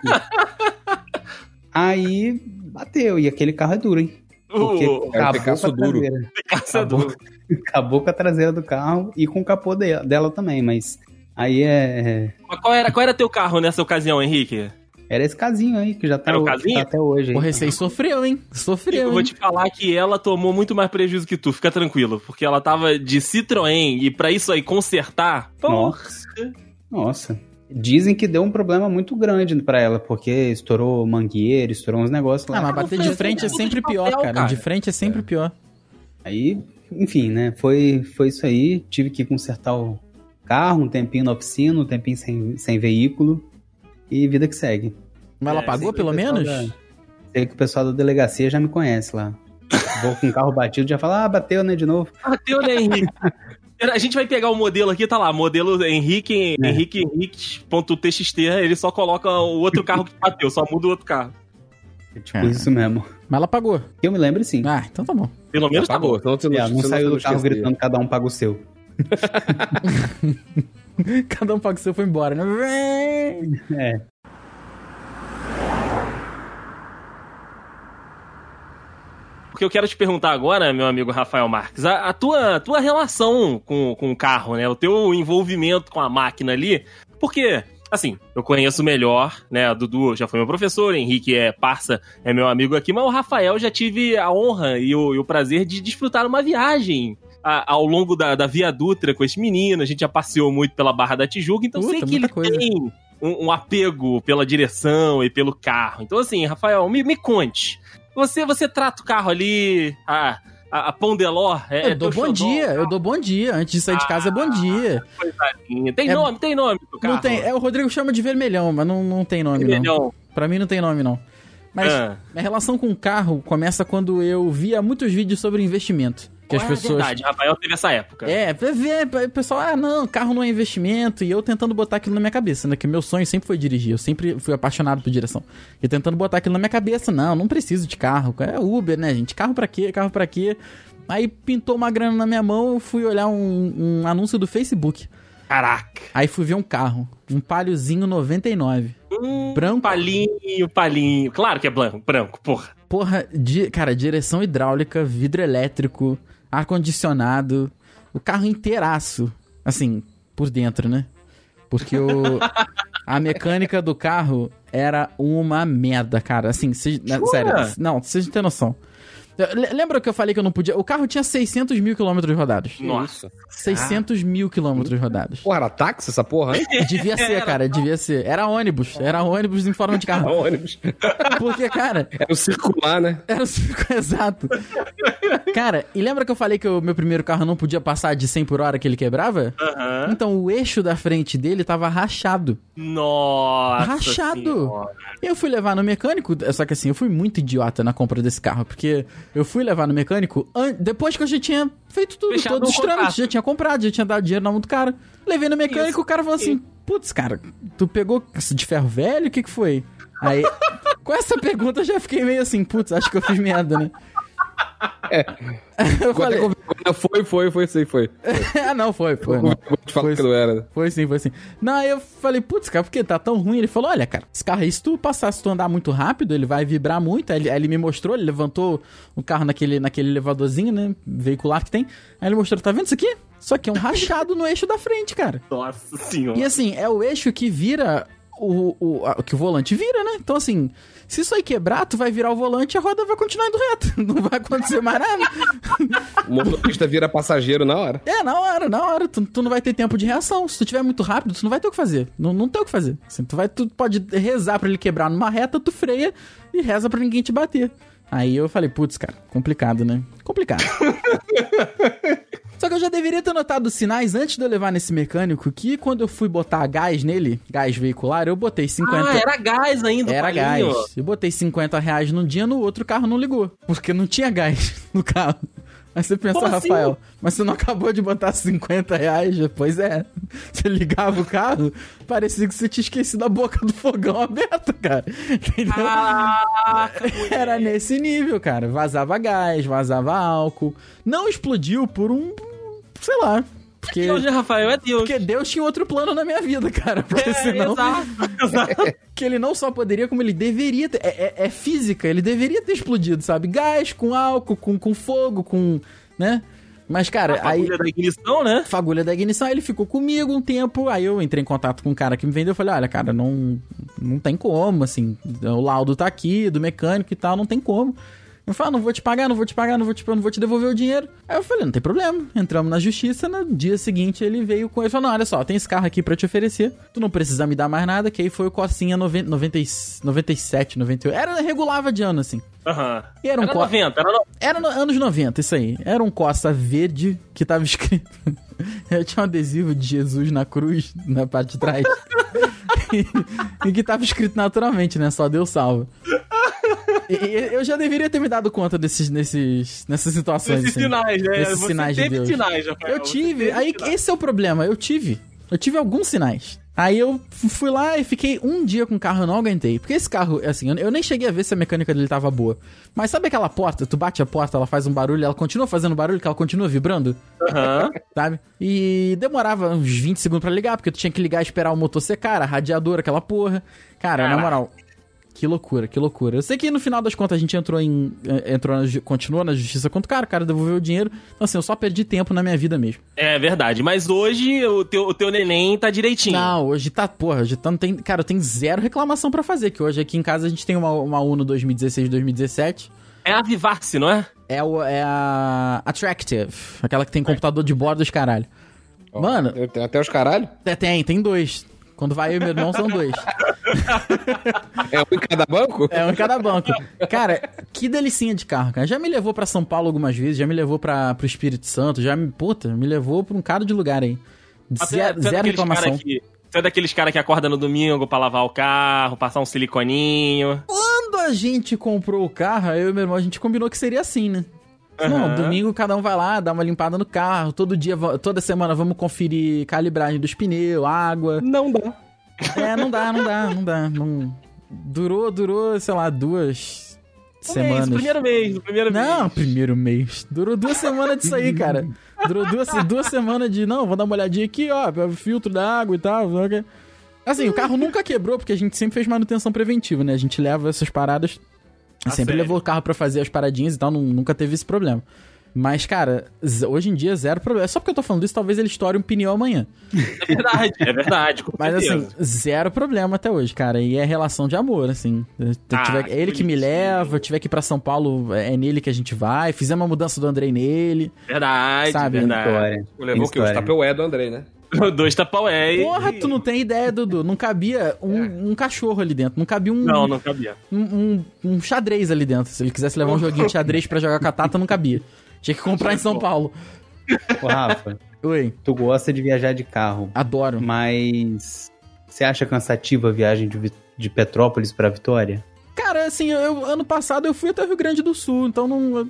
Aí bateu. E aquele carro é duro, hein? Porque O É um acabou Picasso com a duro. traseira. Picasso é Acabou, duro. acabou com a traseira do carro e com o capô de- dela também, mas aí é. Mas qual era, qual era teu carro nessa ocasião, Henrique? Era esse casinho aí que já tá, Era o que casinho? tá até hoje. aí. O Receio sofreu, hein? Sofreu, Eu vou hein? te falar que ela tomou muito mais prejuízo que tu, fica tranquilo. Porque ela tava de Citroën e pra isso aí consertar. Nossa. Nossa. Dizem que deu um problema muito grande pra ela, porque estourou mangueira, estourou uns negócios lá. Ah, mas bater de frente é sempre pior, cara. De frente é sempre pior. Aí, enfim, né? Foi, foi isso aí. Tive que consertar o carro, um tempinho na oficina, um tempinho sem, sem veículo. E vida que segue. Mas ela É, pagou, pelo menos? da- sei que o pessoal da delegacia já me conhece lá. Vou com o carro batido, já fala, ah, bateu, né, de novo. bateu, né, Henrique? A gente vai pegar o modelo aqui, tá lá, modelo Henrique, É. Henrique Henrique.txt, ele só coloca o outro carro que bateu, só muda o outro carro. É tipo isso mesmo. Mas ela pagou. Que eu me lembro, sim. Ah, então tá bom. Pelo menos tá bom. Pagou, você não, É, não saiu do carro gritando, cada um paga o seu. Cada um paga o seu e foi embora, né? É. Porque eu quero te perguntar agora, meu amigo Rafael Marques, a, a tua, tua relação com, com o carro, né? O teu envolvimento com a máquina ali. Porque, assim, eu conheço melhor, né? A Dudu já foi meu professor, Henrique é parça, é meu amigo aqui, mas o Rafael já tive a honra e o, e o prazer de desfrutar uma viagem. A- Ao longo da, da Via Dutra com esse menino, a gente já passeou muito pela Barra da Tijuca, então Puta, sei que ele coisa. tem um, um apego pela direção e pelo carro. Então, assim, Rafael, me, me conte. Você, você trata o carro ali, a, a, a Pondeló, é, Eu dou teu bom dia, eu dou bom dia. Antes de sair de casa é bom dia. coisadinha. Tem É- nome, tem nome do carro. Não tem, é, o Rodrigo chama de vermelhão, mas não, não tem nome, não. Vermelhão. Pra mim não tem nome, não. Mas Ah. minha relação com o carro começa quando eu via muitos vídeos sobre investimento. Que as é pessoas. verdade, Rafael teve essa época. É, pra ver, pra- o pessoal, ah, não, carro não é investimento, e eu tentando botar aquilo na minha cabeça, né? Que meu sonho sempre foi dirigir, eu sempre fui apaixonado por direção. E tentando botar aquilo na minha cabeça, não, não preciso de carro, é Uber, né, gente? Carro pra quê? Carro pra quê? Aí pintou uma grana na minha mão, eu fui olhar um, um anúncio do Facebook. Caraca. Aí fui ver um carro, um Paliozinho 99. Hum, Branco. Palinho, palinho. Claro que é branco, branco, porra. Porra, di- cara, direção hidráulica, vidro elétrico, ar-condicionado, o carro inteiraço. Assim, por dentro, né? Porque o, a mecânica do carro era uma merda, cara. Assim, cês- sério. Não, vocês não têm noção. Le- Lembra que eu falei que eu não podia. O carro tinha 600 mil quilômetros rodados. Nossa. 600 mil quilômetros rodados. Porra, era táxi essa porra, hein? Devia ser, cara, devia ser. Era ônibus. Era ônibus em forma de carro. ônibus. Porque, cara, Era o circular, né? Era o circo exato. Cara, e lembra que eu falei que o meu primeiro carro não podia passar de 100 por hora que ele quebrava? Aham. Então o eixo da frente dele tava rachado. Nossa. Rachado. Senhora. Eu fui levar no mecânico, só que assim, eu fui muito idiota na compra desse carro, porque eu fui levar no mecânico depois que eu já tinha feito tudo, Fechado todos os trâmites, já tinha comprado, já tinha dado dinheiro na mão do cara. Levei no mecânico, Isso. o cara falou assim: Putz, cara, tu pegou de ferro velho? O que que foi? Aí, com essa pergunta eu já fiquei meio assim, putz, acho que eu fiz merda, né? Eu falei, Foi, foi, foi, sim, foi. ah, não, foi, foi. Não. Vou te falar Foi que não era. né? Foi sim, foi sim. Não, aí eu falei, putz, cara, por que tá tão ruim? Ele falou, olha, cara, esse carro aí, se tu passar, se tu andar muito rápido, ele vai vibrar muito. Aí ele, aí ele me mostrou, ele levantou o carro naquele, naquele elevadorzinho, né, veicular que tem. Aí ele mostrou, tá vendo isso aqui? Isso aqui é um rachado no eixo da frente, cara. Nossa senhora. E assim, é o eixo que vira o, o, a- que o volante vira, né? Então assim, se isso aí quebrar, tu vai virar o volante e a roda vai continuar indo reto. Não vai acontecer mais nada. O motorista vira passageiro na hora. É, na hora, na hora. Tu, tu não vai ter tempo de reação. Se tu tiver muito rápido, tu não vai ter o que fazer. Não, não tem o que fazer. Assim, tu, vai, tu pode rezar pra ele quebrar numa reta, tu freia e reza pra ninguém te bater. Aí eu falei, putz, cara, complicado, né? Complicado. Só que eu já deveria ter notado os sinais antes de eu levar nesse mecânico que quando eu fui botar gás nele, gás veicular, eu botei 50. Ah, era gás ainda, Era palinho. gás. Eu botei 50 reais num dia, no outro carro não ligou. Porque não tinha gás no carro. Aí você pensa, Como assim? Rafael, mas você não acabou de botar 50 reais? Pois é. Você ligava o carro, parecia que você tinha esquecido a boca do fogão aberta, cara. Entendeu? Moleque. Era nesse nível, cara. Vazava gás, vazava álcool. Não explodiu por um. sei lá. Porque, Deus, Rafael? É Deus. porque Deus tinha outro plano na minha vida, cara. Porque É, senão exato, exato. que ele não só poderia, como ele deveria ter. É, é- é física, ele deveria ter explodido, sabe? Gás com álcool, com, com fogo, com. né? Mas, cara, A aí. fagulha da ignição, né? Fagulha da ignição, aí ele ficou comigo um tempo. Aí eu entrei em contato com um cara que me vendeu. Eu falei: olha, cara, não, não tem como, assim. O laudo tá aqui, do mecânico e tal, não tem como. Eu falei, ah, não vou te pagar, não vou te pagar, não vou te, não vou te devolver o dinheiro. Aí eu falei, não tem problema. Entramos na justiça, no dia seguinte ele veio com ele falou, não, olha só, tem esse carro aqui pra te oferecer. Tu não precisa me dar mais nada, que aí foi o Cocinha 90, 90, 97, 98. Era regulava de ano, assim. Aham. E era um Era co- 90, era no... Era no- anos 90, isso aí. Era um Costa verde que tava escrito. Eu tinha um adesivo de Jesus na cruz, na parte de trás. e, e que tava escrito naturalmente, né? Só Deus salva. E, e eu já deveria ter me dado conta desses, nesses, nessas situações. Esses assim. sinais, né? Você sinais de teve Deus. sinais, Rafael. Eu tive. Aí, sinais. esse é o problema. Eu tive. Eu tive alguns sinais. Aí eu fui lá e fiquei um dia com o carro, eu não aguentei. Porque esse carro, assim, eu- nem cheguei a ver se a mecânica dele tava boa. Mas sabe aquela porta? Tu bate a porta, ela faz um barulho, ela continua fazendo barulho, que ela continua vibrando, Aham. sabe? E demorava uns 20 segundos pra ligar, porque tu tinha que ligar e esperar o motor secar, a radiador, aquela porra. Cara, na Caraca. moral, que loucura, que loucura. Eu sei que no final das contas a gente entrou em. eh, Entrou na, continuou na justiça contra o cara, o cara devolveu o dinheiro. Então, assim, eu só perdi tempo na minha vida mesmo. É verdade, mas hoje o teu, o teu neném tá direitinho. Não, hoje tá, porra, hoje tá, não tem. Cara, eu tenho zero reclamação pra fazer, que hoje aqui em casa a gente tem uma, uma Uno 2016-2017. É a Vivace, não é? É, o, é a Attractive, aquela que tem computador de bordo dos caralho. Mano, Eu tenho até os caralho. é, tem, tem dois. Quando vai eu e meu irmão, são dois. É um em cada banco? É um em cada banco. Cara, que delicinha de carro, cara. Já me levou pra São Paulo algumas vezes, já me levou pra, pro Espírito Santo, já me, puta, me levou pra um cara de lugar aí. Zero, é zero daqueles reclamação. cara que- Tu é daqueles caras que acorda no domingo pra lavar o carro, passar um siliconinho. Quando a gente comprou o carro, eu e meu irmão, a gente combinou que seria assim, né? Não, Aham. domingo cada um vai lá, dá uma limpada no carro. Todo dia, toda semana vamos conferir calibragem dos pneus, água. Não dá. É, não dá, não dá, não dá. Não... Durou, durou, sei lá, duas Um semanas. mês, o primeiro mês, primeiro Não, mês. primeiro mês. Durou duas semanas disso aí, cara. Durou duas, duas semanas de, não, vou dar uma olhadinha aqui, ó, filtro da água e tal. não. Assim, o carro nunca quebrou, porque a gente sempre fez manutenção preventiva, né? A gente leva essas paradas. Ah, sempre sério? levou o carro pra fazer as paradinhas e tal, nu- nunca teve esse problema. Mas, cara, hoje em dia, zero problema. Só porque eu tô falando isso, talvez ele estoure um pneu amanhã. É verdade, é verdade. Com Mas assim, zero problema até hoje, cara. E é relação de amor, assim. Ah, tiver- que é ele que me leva, eu tiver que ir pra São Paulo, é nele que a gente vai. Fizemos uma mudança do Andrei nele. Verdade, Sabe, verdade. História. Levou o que? Os História. tapeué do Andrei, né? Dois tapaué. e- Porra, tu não tem ideia, Dudu. Não cabia um, um cachorro ali dentro. Não cabia um, Não, não cabia. um, um- um xadrez ali dentro. Se ele quisesse levar um joguinho de xadrez pra jogar com a Tata, não cabia. Tinha que comprar em São Paulo. Ô, Rafa, Oi, tu gosta de viajar de carro, adoro. mas você acha cansativa a viagem de, de Petrópolis pra Vitória? Cara, assim, eu, ano passado eu fui até o Rio Grande do Sul, então não.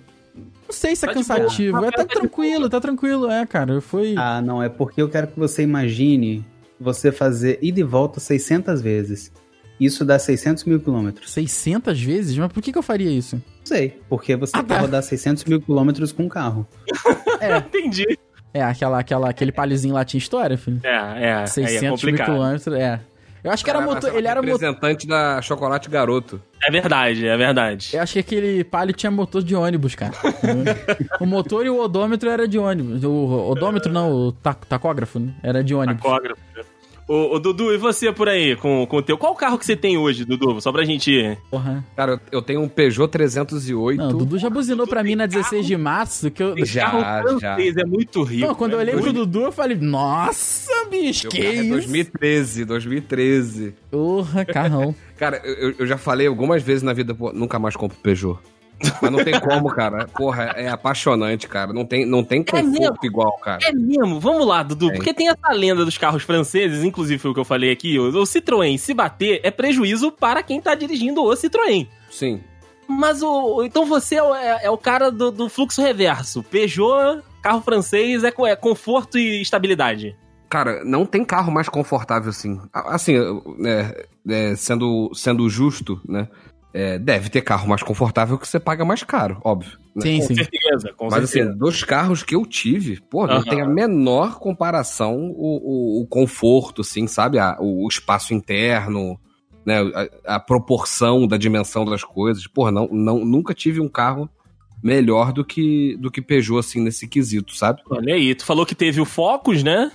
Não sei se é Tá cansativo. É, tá tranquilo, tá tranquilo, é, cara. Eu fui. Ah, não, é porque eu quero que você imagine você fazer ida e volta 600 vezes. Isso dá 600 mil quilômetros. 600 vezes? Mas por que, que eu faria isso? Não sei, porque você Ah, quer tá. rodar 600 mil quilômetros com um carro. É, Entendi. é aquela, aquela, aquele palhozinho lá tinha história, filho. É, é. aí é 600 mil quilômetros, é. Eu acho que era Cara, motor. Ele era motor. representante da Chocolate Garoto. É verdade, é verdade. Eu acho que aquele palio tinha motor de ônibus, cara. o motor e o odômetro era de ônibus. O odômetro não, o tac- tacógrafo né? era de ônibus. Tacógrafo. Ô, ô, Dudu, e você por aí, com, com o teu? Qual carro que você tem hoje, Dudu? Só pra gente... Porra. Cara, eu- tenho um Peugeot 308. Não, o Dudu já buzinou pra mim na 16 de março que eu. Já, carro já. é muito rico. Não, quando eu é olhei pro Dudu, eu falei, nossa, bicho, Meu que carro é isso? 2013, 2013. Porra, carrão. Cara, eu, eu já falei algumas vezes na vida, pô, nunca mais compro Peugeot. Mas não tem como, cara. Porra, é apaixonante, cara. Não tem, não tem mesmo? conforto igual, cara. É mesmo? Vamos lá, Dudu. Tem. Porque tem essa lenda dos carros franceses, inclusive foi o que eu falei aqui. O, o Citroën, se bater, é prejuízo para quem tá dirigindo o Citroën. Sim. Mas o. Então você é, o- é- é o cara do, do fluxo reverso. Peugeot, carro francês, é, é conforto e estabilidade. Cara, não tem carro mais confortável assim. Assim, é, é, sendo, sendo justo, né? É, deve ter carro mais confortável que você paga mais caro, óbvio. né? Sim, Com sim. certeza, com Mas certeza. assim, dos carros que eu tive, pô, não tem a menor comparação o, o, o conforto, assim, sabe? A- o, o espaço interno, né? A, a proporção da dimensão das coisas. Pô, não, não, nunca tive um carro melhor do que, do que Peugeot, assim, nesse quesito, sabe? Olha aí, tu falou que teve o Focus, né?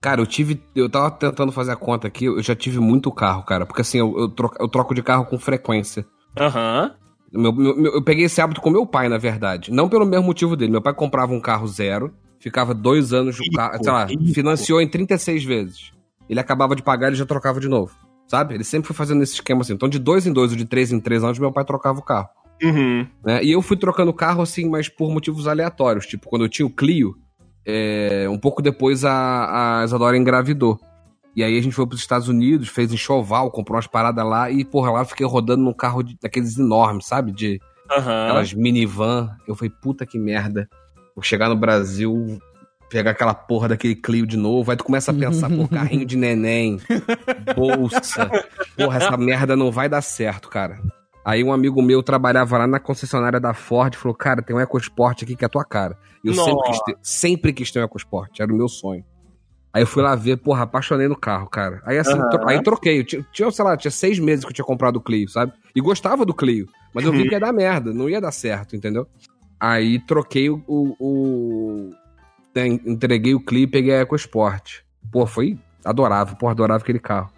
Cara, eu tive. Eu tava tentando fazer a conta aqui, eu já tive muito carro, cara. Porque assim, eu, eu, troco, eu troco de carro com frequência. Aham. Meu- meu- meu- eu peguei esse hábito com meu pai, na verdade. Não pelo mesmo motivo dele. Meu pai comprava um carro zero, ficava dois anos Rico, carro, sei lá, rico. financiou em 36 vezes. Ele acabava de pagar, ele já trocava de novo. Sabe? Ele sempre foi fazendo esse esquema assim. Então, de dois em dois ou de três em três anos, meu pai trocava o carro. Uhum. né? E eu fui trocando o carro, assim, mas por motivos aleatórios. Tipo, quando eu tinha o Clio, é, um pouco depois a, a Isadora engravidou. E aí a gente foi pros Estados Unidos, fez enxoval, comprou umas paradas lá e, porra, lá eu fiquei rodando num carro de- daqueles enormes, sabe? De Aham. aquelas minivan. Eu falei, puta que merda. Vou chegar no Brasil, pegar aquela porra daquele Clio de novo. Aí tu começa a pensar, pô, carrinho de neném, bolsa. Porra, essa merda não vai dar certo, cara. Aí um amigo meu trabalhava lá na concessionária da Ford e falou, cara, tem um EcoSport aqui que é a tua cara. Eu sempre quis, ter, sempre quis ter um EcoSport, era o meu sonho. Aí eu fui lá ver, porra, apaixonei no carro, cara. Aí assim, Aham. tro- aí troquei. Eu tinha, tinha, sei lá, tinha seis meses que eu tinha comprado o Clio, sabe? E gostava do Clio. Mas eu vi Uhum. que ia dar merda, não ia dar certo, entendeu? Aí troquei o. o, o- né, entreguei o Clio e peguei a EcoSport. Pô, foi adorável, porra, adorava aquele carro.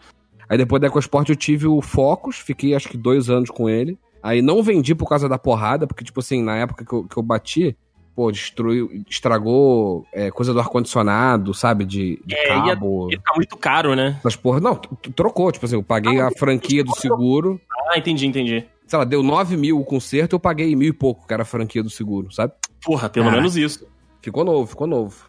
Aí depois da EcoSport eu tive o Focus, fiquei acho que dois anos com ele. Aí não vendi por causa da porrada, porque, tipo assim, na época que eu, que eu bati, pô, destruiu, estragou é, coisa do ar-condicionado, sabe? De, de É, ia- cabo. Ia ficar muito caro, né? Essas porra. Não, trocou, tipo assim, eu paguei a franquia do seguro. Ah, entendi, entendi. Sei lá, deu 9 mil o conserto, eu paguei mil e pouco, que era a franquia do seguro, sabe? Porra, pelo Caraca. menos isso. Ficou novo, ficou novo.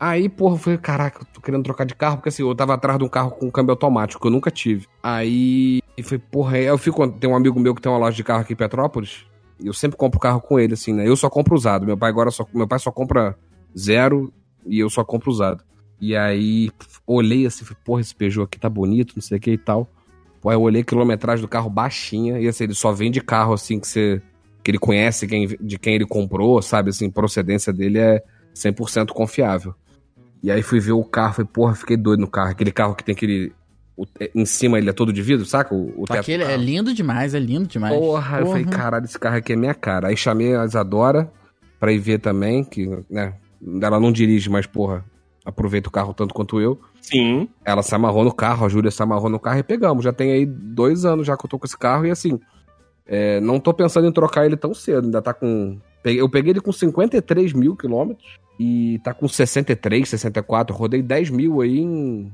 Aí, porra, eu falei, caraca, eu tô querendo trocar de carro, porque assim, eu tava atrás de um carro com câmbio automático, que eu nunca tive. Aí, e foi, porra, aí eu fico, tem um amigo meu que tem uma loja de carro aqui em Petrópolis, Eu sempre compro carro com ele, assim, né? Eu só compro usado. Meu pai agora só, meu pai só compra zero e eu só compro usado. E aí, olhei assim, falei, porra, esse Peugeot aqui tá bonito, não sei o que e tal. Pô, eu olhei a quilometragem do carro baixinha, e assim, ele só vende carro assim que você. que ele conhece quem, de quem ele comprou, sabe? Assim, procedência dele é 100% confiável. E aí fui ver o carro, falei, porra, fiquei doido no carro. Aquele carro que tem aquele. O- em cima ele é todo de vidro, saca? O, o teto Aquele do é lindo demais, é lindo demais. Porra, eu falei, caralho, esse carro aqui é minha cara. Aí chamei a Isadora pra ir ver também, que, né, ela não dirige, mas, porra, aproveita o carro tanto quanto eu. Sim. Ela se amarrou no carro, a Júlia se amarrou no carro e pegamos. Já tem aí dois anos já que eu tô com esse carro e assim, é, não tô pensando em trocar ele tão cedo. Ainda tá com. Eu peguei ele com 53 mil quilômetros e tá com 63, 64. Rodei 10 mil aí em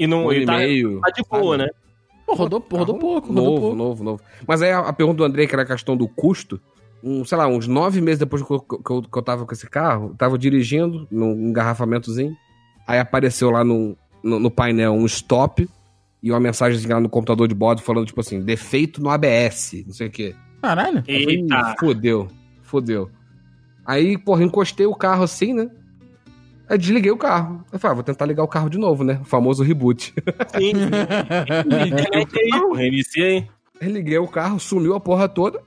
E não. um e tá, meio. tá de boa, sabe? né? Pô, rodou, rodou pouco, rodou Novo, pouco. novo, novo. Mas aí a, a pergunta do André, que era a questão do custo, um, sei lá, uns nove meses depois que eu, que, eu, que eu tava com esse carro, eu tava dirigindo num engarrafamentozinho, aí apareceu lá no, no, no painel um stop e uma mensagem lá no computador de bordo falando, tipo assim, defeito no ABS, não sei o quê. Caralho. Eu falei, Eita. Fodeu, fodeu. Aí, porra, encostei o carro assim, né? Aí desliguei o carro. Eu falei, ah, vou tentar ligar o carro de novo, né? O famoso reboot. Sim. Internet aí, pô, reinicia aí. Liguei o carro, sumiu a porra toda,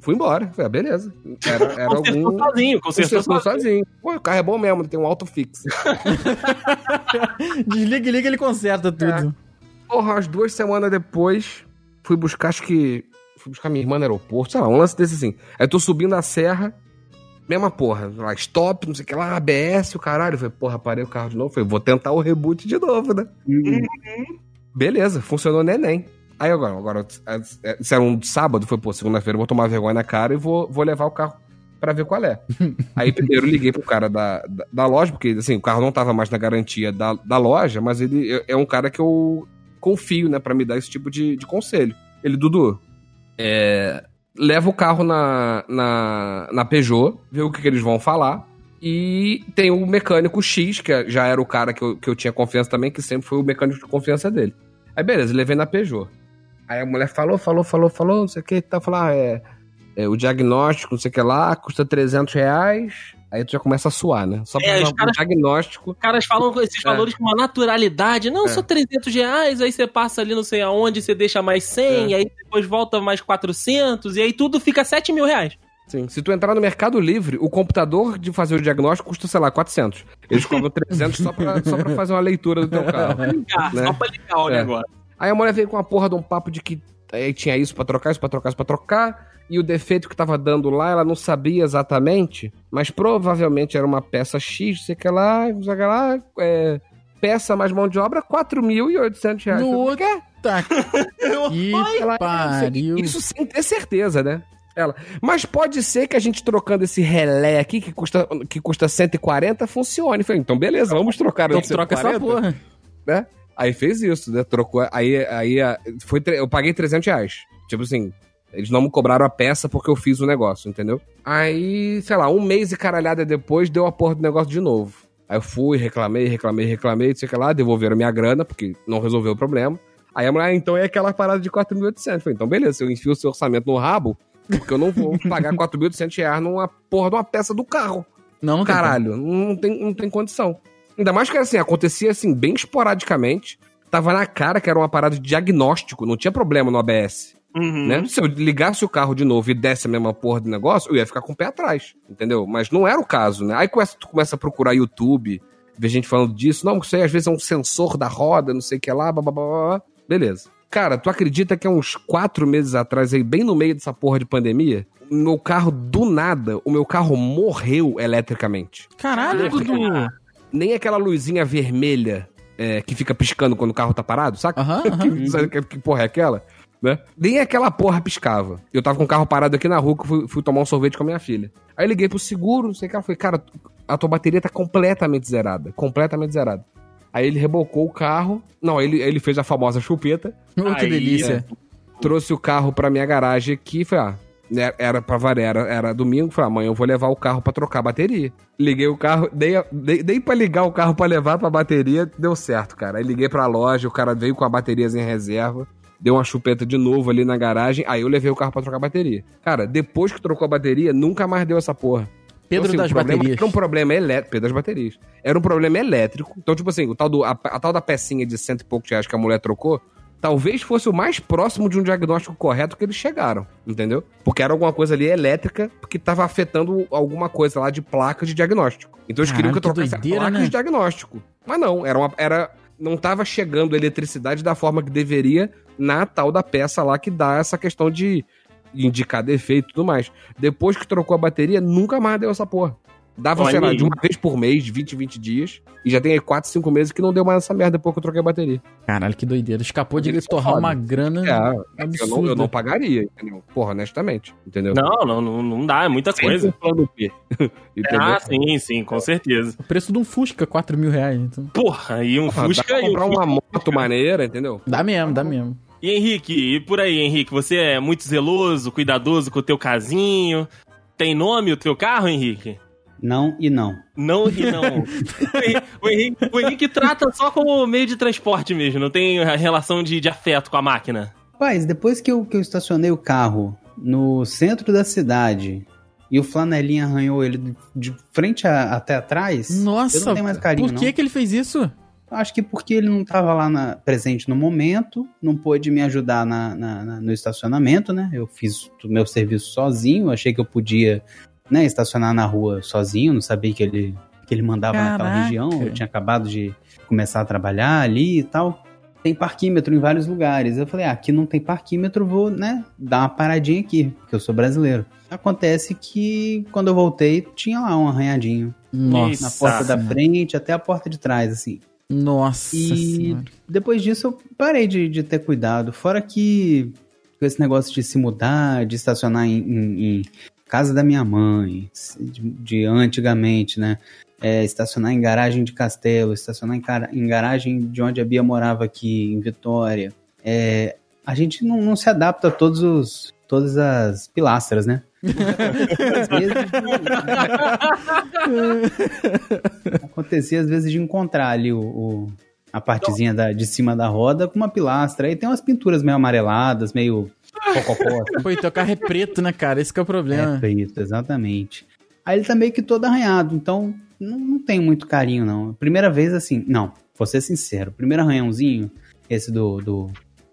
fui embora. Falei, ah, beleza. Era, era Consertou algum. sozinho, consertou Consertou sozinho. sozinho. Pô, o carro é bom mesmo, tem um auto fixo. Desliga e liga, ele conserta tudo. Porra, umas duas semanas depois, fui buscar, acho que. Fui buscar minha irmã no aeroporto, sei lá, um lance desse assim. Aí eu tô subindo a serra, mesma porra, lá, stop, não sei o que lá, ABS, o caralho. Eu falei, porra, parei o carro de novo. Falei, vou tentar o reboot de novo, né? Beleza, funcionou neném. Aí agora, agora, se era um sábado, foi, pô, segunda-feira eu vou tomar vergonha na cara e vou, vou levar o carro pra ver qual é. Aí primeiro liguei pro cara da, da, da loja, porque assim, o carro não tava mais na garantia da, da loja, mas ele é- é um cara que eu confio, né, pra me dar esse tipo de, de conselho. Ele, Dudu, é, leva o carro na, na, na Peugeot, vê o que, que eles vão falar. E tem o mecânico X, que já era o cara que eu, que eu tinha confiança também, que sempre foi o mecânico de confiança dele. Aí beleza, levei na Peugeot. Aí a mulher falou, falou, falou, falou, não sei o que, tá falando, ah, é, é, o diagnóstico, não sei o que lá, custa 300 reais. Aí tu já começa a suar, né? Só pra É, os um caras- diagnóstico. Os caras falam com esses É. valores com uma naturalidade. Não, É. só 300 reais, aí você passa ali não sei aonde, você deixa mais 100, É. aí depois volta mais 400, e aí tudo fica 7 mil reais. Sim. Se tu entrar no Mercado Livre, o computador de fazer o diagnóstico custa, sei lá, 400. Eles cobram 300 só pra, só pra fazer uma leitura do teu carro. Ah, Né? Só pra ligar o É. negócio. Aí a mulher veio com uma porra de um papo de que aí tinha isso pra trocar, isso pra trocar, isso pra trocar. E o defeito que tava dando lá, ela não sabia exatamente, mas provavelmente era uma peça X, sei que lá, sei que lá, é, peça mais mão de obra, 4.800 reais. No outro- Tá. Que Ela, pariu. Isso sem ter certeza, né? Ela. Mas pode ser que a gente trocando esse relé aqui, que custa, que custa 140, funcione. Eu Falei, então beleza, vamos trocar Então troca essa 140, porra. né? Aí fez isso, né? Trocou. Aí, aí foi, eu paguei 300 reais. Tipo assim, eles não me cobraram a peça porque eu fiz o negócio, entendeu? Aí, sei lá, um mês e caralhada depois, deu a porra do negócio de novo. Aí eu fui, reclamei, reclamei, reclamei, não sei o que lá, devolveram minha grana, porque não resolveu o problema. Aí a mulher, ah, então é aquela parada de 4.800. Eu Falei, então beleza, eu enfio o seu orçamento no rabo, porque eu não vou pagar 4.800 reais numa porra de uma peça do carro. Não, não tem Caralho, não tem, não tem condição. Ainda mais que assim, acontecia assim, bem esporadicamente. Tava na cara que era uma parada de diagnóstico, não tinha problema no ABS. Uhum. Né? Se eu ligasse o carro de novo e desse a mesma porra do negócio, eu ia ficar com o pé atrás, entendeu? Mas não era o caso, né? Aí começa, tu começa a procurar YouTube, ver gente falando disso. Não, isso aí às vezes é um sensor da roda, não sei o que lá, blá, blá, blá, blá. Beleza. Cara, tu acredita que há uns quatro meses atrás, aí, bem no meio dessa porra de pandemia, o meu carro, do nada, o meu carro morreu eletricamente. Caralho, Dudu. Nem aquela luzinha vermelha é, que fica piscando quando o carro tá parado, saca? Aham, aham. Que- Sabe que, que porra é aquela? Né? Nem aquela porra piscava. Eu tava com o carro parado aqui na rua que eu fui, fui tomar um sorvete com a minha filha. Aí eu liguei pro seguro, não sei o que. Ela falei, cara, a tua bateria tá completamente zerada. Completamente zerada. Aí ele rebocou o carro. Não, ele, ele fez a famosa chupeta. Oh, que Aí, delícia. Trouxe o carro pra minha garagem aqui. Falei, ah, né, era pra variar, era, era domingo. Falei, amanhã eu vou levar o carro pra trocar a bateria. Liguei o carro, dei, dei, dei pra ligar o carro pra levar pra bateria, deu certo, cara. Aí liguei pra loja, o cara veio com a baterias em reserva. deu uma chupeta de novo ali na garagem, aí eu levei o carro pra trocar a bateria. Cara, depois que trocou a bateria, nunca mais deu essa porra. Pedro Então, assim, das problema baterias. Era um problema elétrico. Pedro das baterias. Era um problema elétrico. Então, tipo assim, o tal do, a, a tal da pecinha de cento e poucos reais que a mulher trocou, talvez fosse o mais próximo de um diagnóstico correto que eles chegaram. Entendeu? Porque era alguma coisa ali elétrica que tava afetando alguma coisa lá de placa de diagnóstico. Então eles queriam que eu trocasse doideira, a placa né? de diagnóstico. Mas não, era uma. Era, não tava chegando eletricidade da forma que deveria na tal da peça lá que dá essa questão de indicar defeito e tudo mais. Depois que trocou a bateria, nunca mais deu essa porra. Dava, Olha sei lá, aí. de uma vez por mês, 20, 20 dias. E já tem aí 4, 5 meses que não deu mais essa merda depois que eu troquei a bateria. Caralho, que doideira. Escapou de são torrar uma grana É, eu não, absurda. eu não pagaria, entendeu? Porra, honestamente. Entendeu? Não, não, não, não dá, é muita Sempre coisa. plano? Ah, sim, sim, com certeza. O preço de um Fusca, 4 mil reais. Então. Porra, e um Porra, dá Fusca pra e um comprar uma moto maneira, entendeu? Dá mesmo, dá mesmo. E Henrique, e por aí, Henrique, você é muito zeloso, cuidadoso com o teu casinho? Tem nome o teu carro, Henrique? Não e não. Não e não. o, Henrique, o, Henrique, o Henrique trata só como meio de transporte mesmo, não tem a relação de, de afeto com a máquina. Rapaz, depois que eu, que eu estacionei o carro no centro da cidade e o flanelinha arranhou ele de- frente a- até atrás, eu Nossa, não tenho mais carinho, por que não. que ele fez isso? Acho que porque ele não estava lá na- presente no momento, não pôde me ajudar na- na- na- no estacionamento, né? Eu fiz o meu serviço sozinho, achei que eu podia né, estacionar na rua sozinho, não sabia que ele, que ele mandava naquela Caraca. região, eu tinha acabado de começar a trabalhar ali e tal. Tem parquímetro em vários lugares. Eu falei, ah, aqui não tem parquímetro, vou, né, dar uma paradinha aqui, porque eu sou brasileiro. Acontece que quando eu voltei, tinha lá um arranhadinho Nossa. na porta da frente até a porta de trás, assim. Nossa E senhora. depois disso eu parei de, de ter cuidado. Fora que com esse negócio de se mudar, de estacionar em, em- em casa da minha mãe, de, de antigamente, né? É, estacionar em garagem de castelo, estacionar em, em garagem de onde a Bia morava aqui, em Vitória. É, a gente não, não se adapta a todos os, todas as pilastras, né? Às vezes, acontecia às vezes de encontrar ali o, o- a partezinha da- de cima da roda com uma pilastra. Aí tem umas pinturas meio amareladas, meio cococó. Pô, e teu carro é preto, né, cara? Esse que é o é problema. preto, exatamente. Aí ele tá meio que todo arranhado, então não, não tenho muito carinho, não. Primeira vez, assim, não, vou ser sincero. Primeiro arranhãozinho, esse do, do,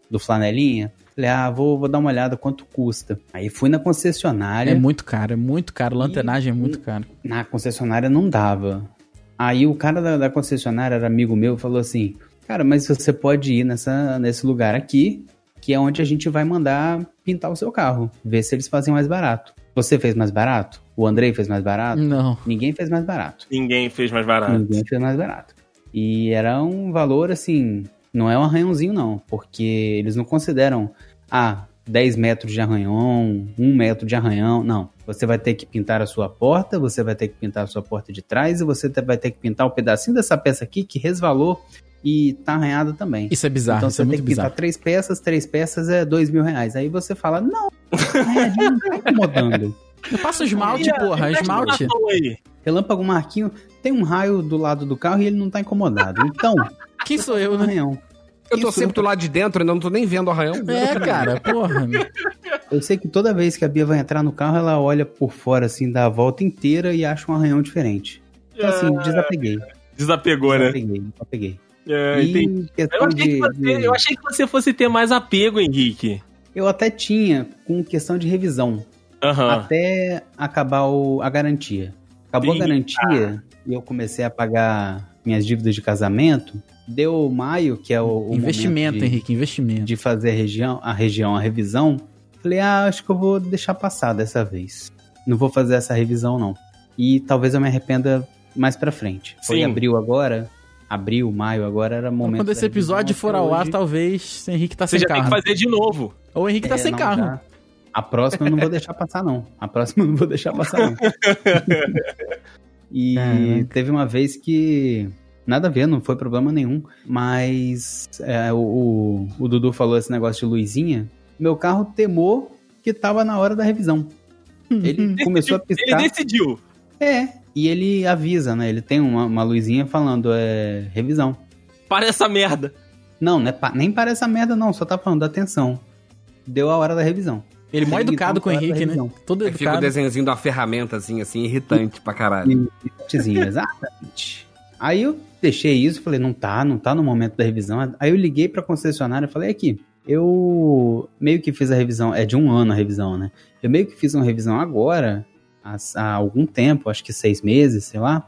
do flanelinha, falei, ah, vou, vou dar uma olhada quanto custa. Aí fui na concessionária. É muito caro, é muito caro. Lanternagem é muito caro. na concessionária não dava. Aí o cara da, da concessionária era amigo meu falou assim: Cara, mas você pode ir nessa, nesse lugar aqui, que é onde a gente vai mandar pintar o seu carro, ver se eles fazem mais barato. Você fez mais barato? O Andrei fez mais barato? Não. Ninguém fez mais barato. Ninguém fez mais barato. Ninguém fez mais barato. E era um valor assim, não é um arranhãozinho, não, porque eles não consideram, ah, 10 metros de arranhão, 1 metro de arranhão. Não. Você vai ter que pintar a sua porta, você vai ter que pintar a sua porta de trás e você vai ter que pintar o pedacinho dessa peça aqui que resvalou e tá arranhado também. Isso é bizarro, então isso você é tem muito que pintar bizarro. três peças, três peças é dois mil reais. Aí você fala, não, arranhadinho não tá incomodando. Passa o esmalte, porra, esmalte. Relâmpago Marquinho tem um raio do lado do carro e ele não tá incomodado. Então, Quem sou eu, né? arranhão. Eu tô Isso. sempre do lado de dentro, ainda não tô nem vendo o arranhão. É, cara, porra. Eu sei que toda vez que a Bia vai entrar no carro, ela olha por fora, assim, dá a volta inteira e acha um arranhão diferente. Então, assim, desapeguei. Desapegou, né? Desapeguei, desapeguei. É, entendi. E Eu achei, que de, você, de- eu achei que você fosse ter mais apego, Henrique. Eu até tinha com questão de revisão, Aham. até acabar o- a garantia. Acabou Sim. a garantia e eu comecei a pagar minhas dívidas de casamento. Deu maio, que é o, o investimento, momento de, Henrique, investimento. de fazer a região, a região, a revisão. Falei, ah, acho que eu vou deixar passar dessa vez. Não vou fazer essa revisão, não. E talvez eu me arrependa mais pra frente. Foi Sim. abril agora, abril, maio agora era momento. Quando esse episódio revisão, for ao ar, talvez o Henrique tá Você sem já tem carro. que fazer de novo. Ou o Henrique tá É, sem não, carro. já. A próxima eu não vou deixar passar, não. A próxima eu não vou deixar passar, não. e Caraca. teve uma vez que. Nada a ver, não foi problema nenhum. Mas é, o, o, o Dudu falou esse negócio de luzinha. Meu carro temou que tava na hora da revisão. Ele começou a Ele piscar. decidiu. É, e ele avisa, né? Ele tem uma, uma luzinha falando, é, revisão. Para essa merda. Não, não é pa- nem para essa merda não, só tá falando da atenção. Deu a hora da revisão. Ele mó educado então, com o da Henrique, né? Todo Aí fica o educado. desenhozinho de uma ferramentazinha assim, irritante pra caralho. Tezinho, exatamente. Aí eu deixei isso, falei, não tá, não tá no momento da revisão. Aí eu liguei pra concessionária e falei, aqui, eu meio que fiz a revisão, é de um ano a revisão, né? Eu meio que fiz uma revisão agora, há, há algum tempo, acho que seis meses, sei lá,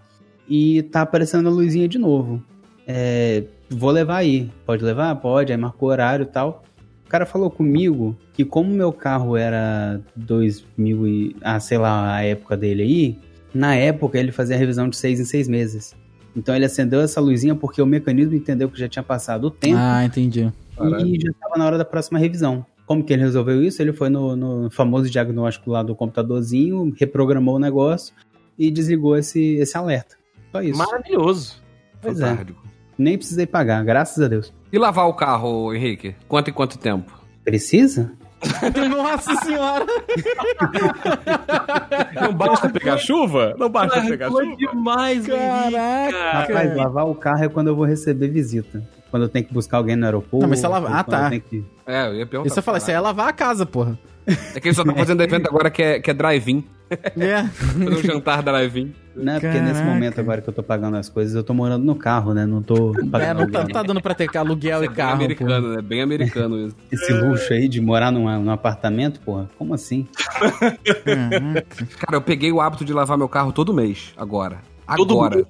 e tá aparecendo a luzinha de novo. É, vou levar aí, pode levar? Pode, aí marcou horário e tal. O cara falou comigo que como meu carro era 2000 e... Ah, sei lá, a época dele aí, na época ele fazia a revisão de seis em seis meses. Então ele acendeu essa luzinha porque o mecanismo entendeu que já tinha passado o tempo Ah, entendi. Caralho. e já estava na hora da próxima revisão. Como que ele resolveu isso? Ele foi no, no famoso diagnóstico lá do computadorzinho, reprogramou o negócio e desligou esse, esse alerta. Só isso. Maravilhoso. Pois é. Fantástico. Nem precisei pagar, graças a Deus. E lavar o carro, Henrique? Quanto em quanto tempo? Precisa? Nossa senhora! Não basta pegar chuva? Não basta pegar chuva? demais, Caraca! Rapaz, lavar o carro é quando eu vou receber visita. Quando eu tenho que buscar alguém no aeroporto. Não, mas você lava- ah, tá. que- É, eu ia perguntar. Isso eu falei, isso aí é lavar a casa, porra. É que ele só tá fazendo evento agora que é, que é drive-in. É. Fazer um jantar drive-in. Não, é porque nesse momento agora que eu tô pagando as coisas, eu tô morando no carro, né? Não tô É, não tá, aluguel. tá dando pra ter aluguel Isso e é bem carro, pô. americano, né? Bem americano isso. Esse luxo aí de morar num, num apartamento, porra, como assim? Cara, eu peguei o hábito de lavar meu carro todo mês, agora. Todo Agora.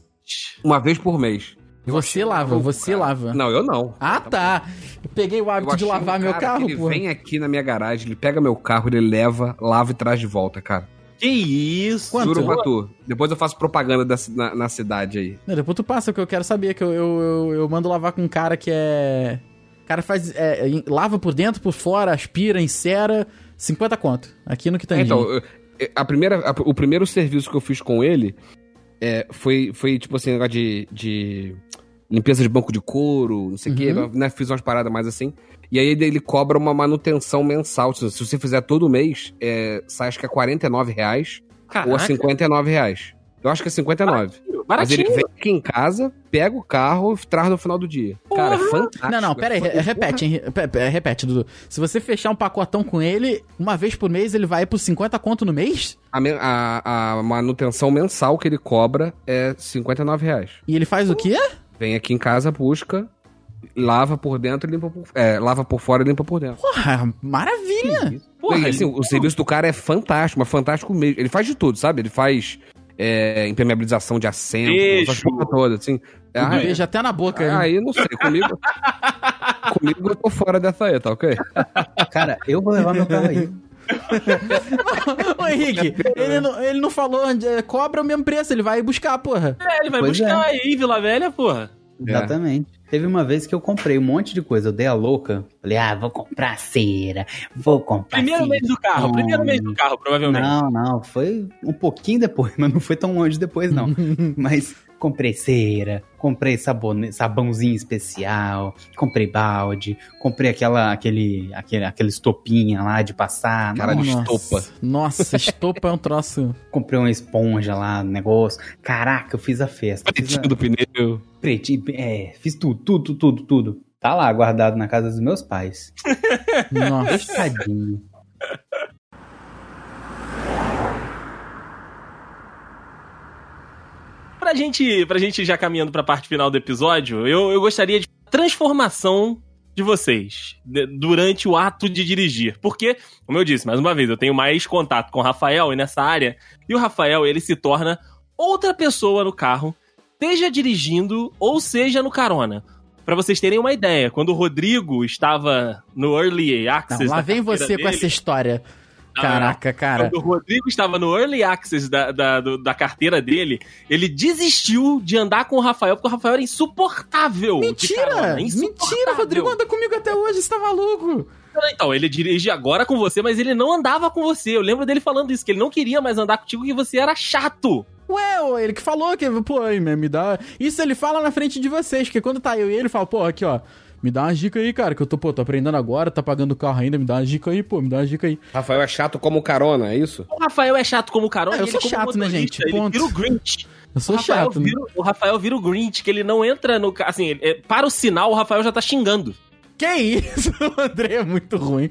Uma vez por mês. Você lava, você Cara, lava. Não, eu não. Ah, tá. Eu peguei o Eu hábito de lavar um meu carro, Ele vem aqui na minha garagem, ele pega meu carro, ele leva, lava e traz de volta, cara. Que isso? Quanto? Juro pra tu. Depois eu faço propaganda da na, na cidade aí. Não, depois tu passa, que eu quero saber, que eu, eu, eu, eu mando lavar com um cara que é... O cara faz... é, lava por dentro, por fora, aspira, encera, 50 conto. Aqui no Quitandinho. Então, a primeira, a- o primeiro serviço que eu fiz com ele é, foi, foi tipo assim, negócio de, de limpeza de banco de couro, não sei o quê, Uhum. né? Fiz umas paradas mais assim. E aí ele cobra uma manutenção mensal. Se você fizer todo mês, é, sai acho que é 49 reais ou é Caraca, 59 reais. Eu acho que é 59. Mas baratinho. ele vem aqui em casa, pega o carro e traz no final do dia. Cara, é fantástico. Não, não, pera aí, É re- repete, hein, pe- pe- repete, Dudu. Se você fechar um pacotão com ele, uma vez por mês, ele vai por 50 conto no mês? A, a- a manutenção mensal que ele cobra é 59 reais. E ele faz o quê? Vem aqui em casa, busca, lava por dentro e limpa por... É, lava por fora e limpa por dentro. Porra, maravilha! Porra, E, assim, o serviço do cara é fantástico, mas fantástico mesmo. Ele faz de tudo, sabe? Ele faz é, impermeabilização de assento, Beijo. essas porra toda, assim. Ah, é. beija até na boca. né? Aí, não sei, comigo... comigo eu tô fora dessa aí, tá ok? Cara, eu vou levar meu carro aí. Ô, Henrique, ele não, ele não falou onde é, cobra o mesmo preço, ele vai buscar, porra. É, ele vai Pois buscar aí em Vila Velha, porra. Exatamente. Teve uma vez que eu comprei um monte de coisa, eu dei a louca. Falei, ah, vou comprar cera, vou comprar Primeiro cera. mês do carro, primeiro mês do carro, provavelmente. Não, não, foi um pouquinho depois, mas não foi tão longe depois, não. mas comprei cera, comprei sabone, sabãozinho especial, comprei balde, comprei aquela, aquele, aquele, aquela estopinha lá de passar. Caralho, Nossa, estopa. Nossa, estopa é um troço. comprei uma esponja lá, negócio. Caraca, eu fiz a festa. Fiz a, Pretinho do pneu. pretinho, é, fiz tudo, tudo, tudo, tudo. Tá lá guardado na casa dos meus pais. Nossa. Tadinho. Pra gente, pra gente já caminhando pra parte final do episódio, eu, eu gostaria de transformação de vocês durante o ato de dirigir. Porque, como eu disse, mais uma vez, eu tenho mais contato com o Rafael e nessa área, e o Rafael, ele se torna outra pessoa no carro, seja dirigindo ou seja no carona. Pra vocês terem uma ideia, quando o Rodrigo estava no Early Não, Access... lá da vem você com dele- essa história. Ah, Caraca, cara. quando o Rodrigo estava no early access da, da, da carteira dele, ele desistiu de andar com o Rafael, porque o Rafael era insuportável. Mentira! carona, insuportável. Mentira, Rodrigo anda comigo até hoje, você tá maluco? Então, ele dirige agora com você, mas ele não andava com você. Eu lembro dele falando isso, que ele não queria mais andar contigo, que você era chato. Ué, ele que falou que, pô, aí, me me dá. Isso ele fala na frente de vocês, porque quando tá eu e ele, fala, pô, aqui, ó. Me dá uma dica aí, cara, que eu tô, pô, tô aprendendo agora, tá pagando o carro ainda, me dá uma dica aí, pô, me dá uma dica aí. Rafael é chato como carona, é isso? O Rafael é chato como carona. Ah, eu ele sou como chato, né, gente? Ele Ponto. vira o Grinch. Eu O sou Rafael, chato. né? vira, o Rafael vira o Grinch, que ele não entra no. Assim, ele- é, para o sinal, o Rafael já tá xingando. Que isso? O André é muito ruim.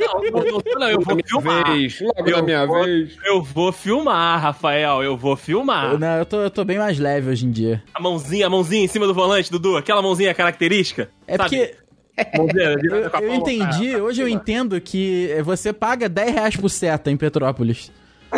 Não, não, não, não, eu vou filmar. vez, logo Eu na minha vou- vez. Eu vou filmar, Rafael, eu vou filmar. Não, eu tô, eu tô bem mais leve hoje em dia. A mãozinha, a mãozinha em cima do volante, Dudu, aquela mãozinha característica. É sabe? porque eu, eu entendi, hoje eu entendo que você paga 10 reais por seta em Petrópolis.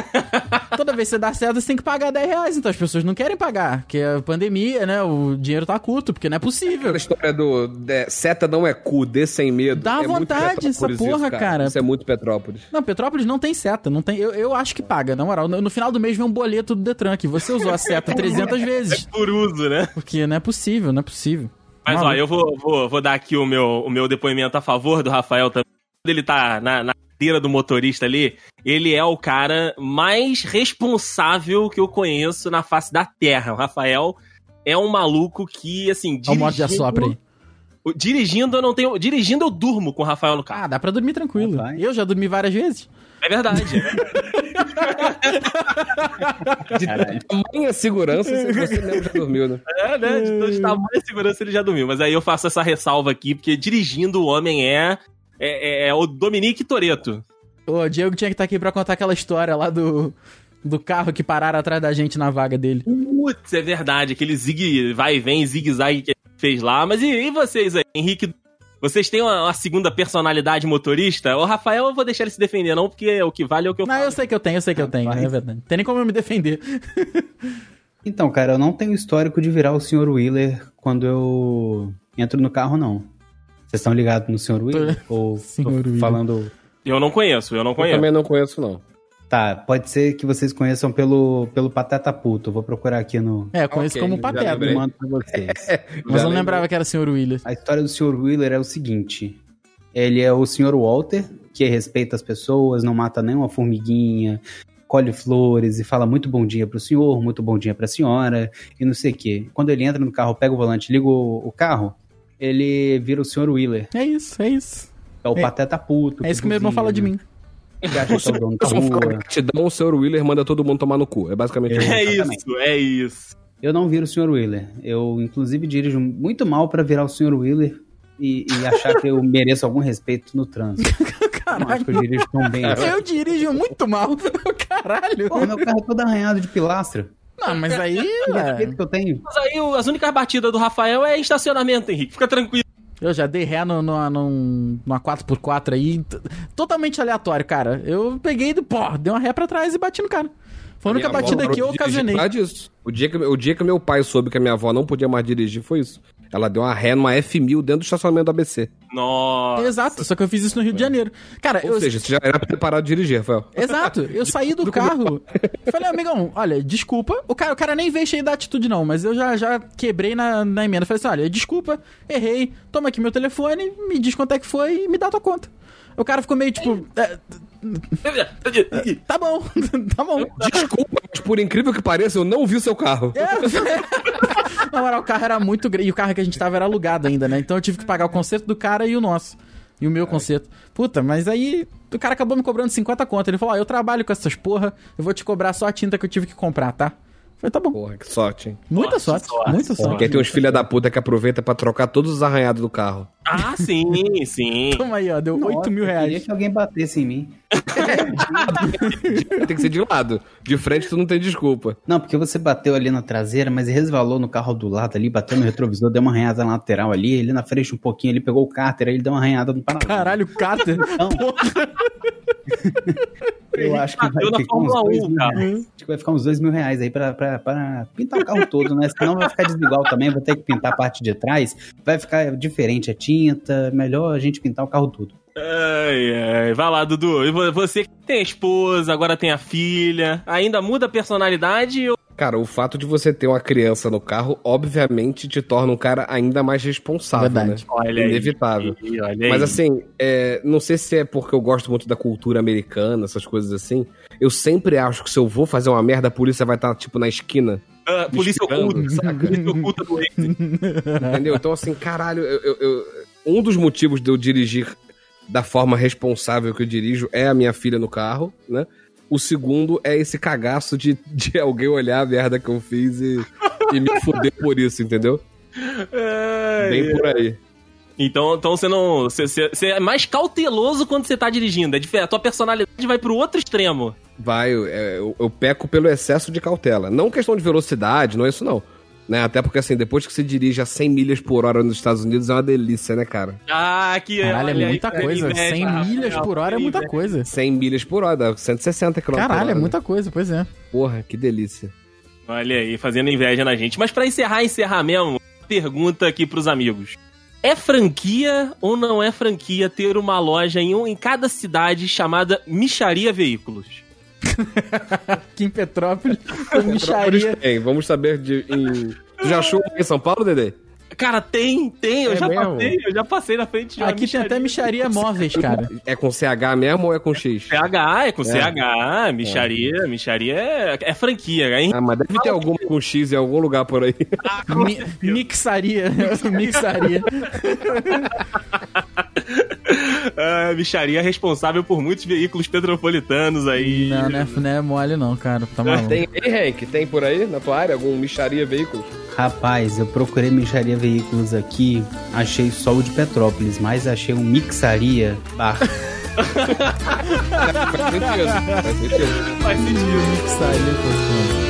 Toda vez que você dá seta, você tem que pagar 10 reais. Então as pessoas não querem pagar, porque é pandemia, né? O dinheiro tá curto, porque não é possível. Aquela história do é, seta não é cu, dê sem medo. Dá é muito vontade essa porra, isso, cara. Isso é muito Petrópolis. Não, Petrópolis não tem seta, não tem. Eu, eu acho que paga, na moral. No, no final do mês vem um boleto do Detran aqui. Você usou a seta 300 vezes. Por uso, né? Porque não é possível, não é possível. Mas ó, Maluco. eu vou, vou, vou dar aqui o meu, o meu depoimento a favor do Rafael também. Quando ele tá na, na cadeira do motorista ali, ele é o cara mais responsável que eu conheço na face da Terra. O Rafael é um maluco que, assim, Olha o modo de assopra aí. o- Dirigindo eu não tenho. Dirigindo eu durmo com o Rafael no carro. Ah, dá pra dormir tranquilo. Rapaz. Eu já dormi várias vezes. É verdade. De tamanha segurança, você mesmo já dormiu, né? é, né? De, de tamanha segurança ele já dormiu. Mas aí eu faço essa ressalva aqui, porque dirigindo o homem é. É, é- é o Dominique Toreto. O Diego tinha que estar aqui pra contar aquela história lá do, do carro que pararam atrás da gente na vaga dele. Putz, é verdade. Aquele zig vai e vem, zigue-zague que ele fez lá. Mas e, e vocês aí, Henrique? Vocês têm uma, uma segunda personalidade motorista? O Rafael eu vou deixar ele se defender, não, porque o que vale é o que eu Não, falo. eu sei que eu tenho, eu sei que eu tenho, é verdade. Não tem nem como eu me defender. Então, cara, eu não tenho histórico de virar o Sr. Wheeler quando eu entro no carro, não. Vocês estão ligados no Sr. Wheeler? Ou Wheeler. falando... Eu não conheço, eu não Eu conheço. também não conheço, não. Tá, pode ser que vocês conheçam pelo, pelo Pateta Puto. Eu Vou procurar aqui no... É, eu conheço Ok, como Pateta. Eu mando pra vocês. Mas eu não lembrei. lembrava que era o Sr. Willis. A história do Sr. Wheeler é o seguinte. Ele é o Sr. Walter, que respeita as pessoas, não mata nenhuma formiguinha, colhe flores e fala muito bom dia pro senhor, muito bom dia pra senhora, e não sei o quê. Quando ele entra no carro, pega o volante, liga o, o carro, ele vira o Sr. Wheeler. É isso, é isso. É o É- pateta puto. É isso que meu irmão fala de mim. Que acha que é o dono da Eu rua. gratidão, o senhor Wheeler manda todo mundo tomar no cu. É basicamente isso. É isso, é isso. Eu não viro o Sr. Wheeler. Eu, inclusive, dirijo muito mal pra virar o Sr. Wheeler e, e achar que eu mereço algum respeito no trânsito. Eu acho que eu dirijo tão bem assim. Eu dirijo muito mal. Caralho. Pô, meu carro é todo arranhado de pilastra. Não, mas aí. É, que eu tenho. Mas aí as únicas batidas do Rafael é estacionamento, Henrique. Fica tranquilo. Eu já dei ré no, no, num- numa 4x4 aí, totalmente aleatório, cara. Eu peguei do pó, dei uma ré pra trás e bati no cara. Foi a única batida que eu ocasionei. disso. O dia, que, o dia que meu pai soube que a minha avó não podia mais dirigir foi isso. Ela deu uma ré numa F1000 dentro do estacionamento do ABC. Nossa. Exato, só que eu fiz isso no Rio de Janeiro. Cara, Ou eu. seja, você já era preparado de dirigir, Rafael. Exato, eu saí do carro. Falei, amigão, olha, desculpa. O cara, o cara nem veio cheio da atitude, não, mas eu já, já quebrei na, na emenda. Falei assim: olha, desculpa, errei, toma aqui meu telefone, me diz quanto é que foi e me dá tua conta. O cara ficou meio tipo. "É, tá bom, tá bom. Desculpa, mas por incrível que pareça, eu não vi o seu carro. É. Na moral, o carro era muito grande. E o carro que a gente tava era alugado ainda, né? Então eu tive que pagar o conserto do cara e o nosso. E o meu conserto. Puta, mas aí o cara acabou me cobrando 50 conto. Ele falou: Ó, eu trabalho com essas porra, eu vou te cobrar só a tinta que eu tive que comprar, tá? Falei, tá bom. Porra, que sorte, hein? Muita Nossa, sorte, sorte, muita sorte. Porque tem uns filha da puta que aproveita pra trocar todos os arranhados do carro. Ah, sim, sim. Toma aí, ó, deu 8 mil Nossa, Eu queria reais. que alguém batesse em mim. Tem que ser de lado. De frente tu não tem desculpa. Não, porque você bateu ali na traseira, mas resvalou no carro do lado ali, bateu no retrovisor, deu uma arranhada na lateral ali, ele na frente um pouquinho, ele pegou o cárter, aí ele deu uma arranhada no para Caralho, Carter. Então, eu acho que vai ficar uns dois 1, mil cara. reais. Acho que vai ficar uns dois mil reais aí pra, pra, pra pintar o carro todo, né? Senão vai ficar desigual também, vou ter que pintar a parte de trás, vai ficar diferente a tinta, melhor a gente pintar o carro todo. Ai, ai. Vai lá, Dudu. E vo- Você que tem a esposa, agora tem a filha. Ainda muda a personalidade ou... Cara, o fato de você ter uma criança no carro, obviamente, te torna um cara ainda mais responsável, Verdade. né? Olha aí. Inevitável. Ih, Olha Mas aí. assim, é, não sei se é porque eu gosto muito da cultura americana, essas coisas assim. Eu sempre acho que se eu vou fazer uma merda, a polícia vai estar, tipo, na esquina. Ah, polícia oculta. saca? Polícia oculta do. Entendeu? Então, assim, caralho, eu, eu- eu- um dos motivos de eu dirigir da forma responsável que eu dirijo é a minha filha no carro, né? O segundo é esse cagaço de, de alguém olhar a merda que eu fiz e, e me fuder por isso, entendeu? Bem por aí. Então, então você não. Você, você- você é mais cauteloso quando você tá dirigindo. É diferente. A tua personalidade vai pro outro extremo. Vai, eu, é, eu, eu peco pelo excesso de cautela. Não questão de velocidade, não é isso não. Né? Até porque assim, depois que você dirige a 100 milhas por hora nos Estados Unidos é uma delícia, né, cara? Ah, que. Caralho, olha é aí, muita que coisa. inveja, 100 Rafael, milhas por hora é muita coisa. 100 milhas por hora, dá 160 km Caralho, por é hora. muita coisa, pois é. Porra, que delícia. Olha aí, fazendo inveja na gente. Mas pra encerrar, encerrar mesmo, pergunta aqui pros amigos. É franquia ou não é franquia ter uma loja em, um, em cada cidade chamada Micharia Veículos? Aqui em Petrópolis, Petrópolis tem, vamos saber de. Em... Tu já achou em São Paulo, Dedê? Cara, tem, tem, eu É já mesmo? passei, eu já passei na frente de uma Aqui tem até micharia móveis, cara. É com CH mesmo ou é com X? CH, é com CH, micharia, micharia é, é franquia, hein? Ah, mas deve ter alguma com X em algum lugar por aí. Mi- mixaria. mixaria. Ah, micharia é responsável por muitos veículos petropolitanos aí. Não, não é, não é mole não, cara. Tá maluco. Tem aí, Hank? Tem por aí na tua área algum micharia veículos? Rapaz, eu procurei mexaria veículos aqui, achei só o de Petrópolis, mas achei um mixaria bar. Faz sentido. Faz sentido. Faz sentido. Mixaria, pô.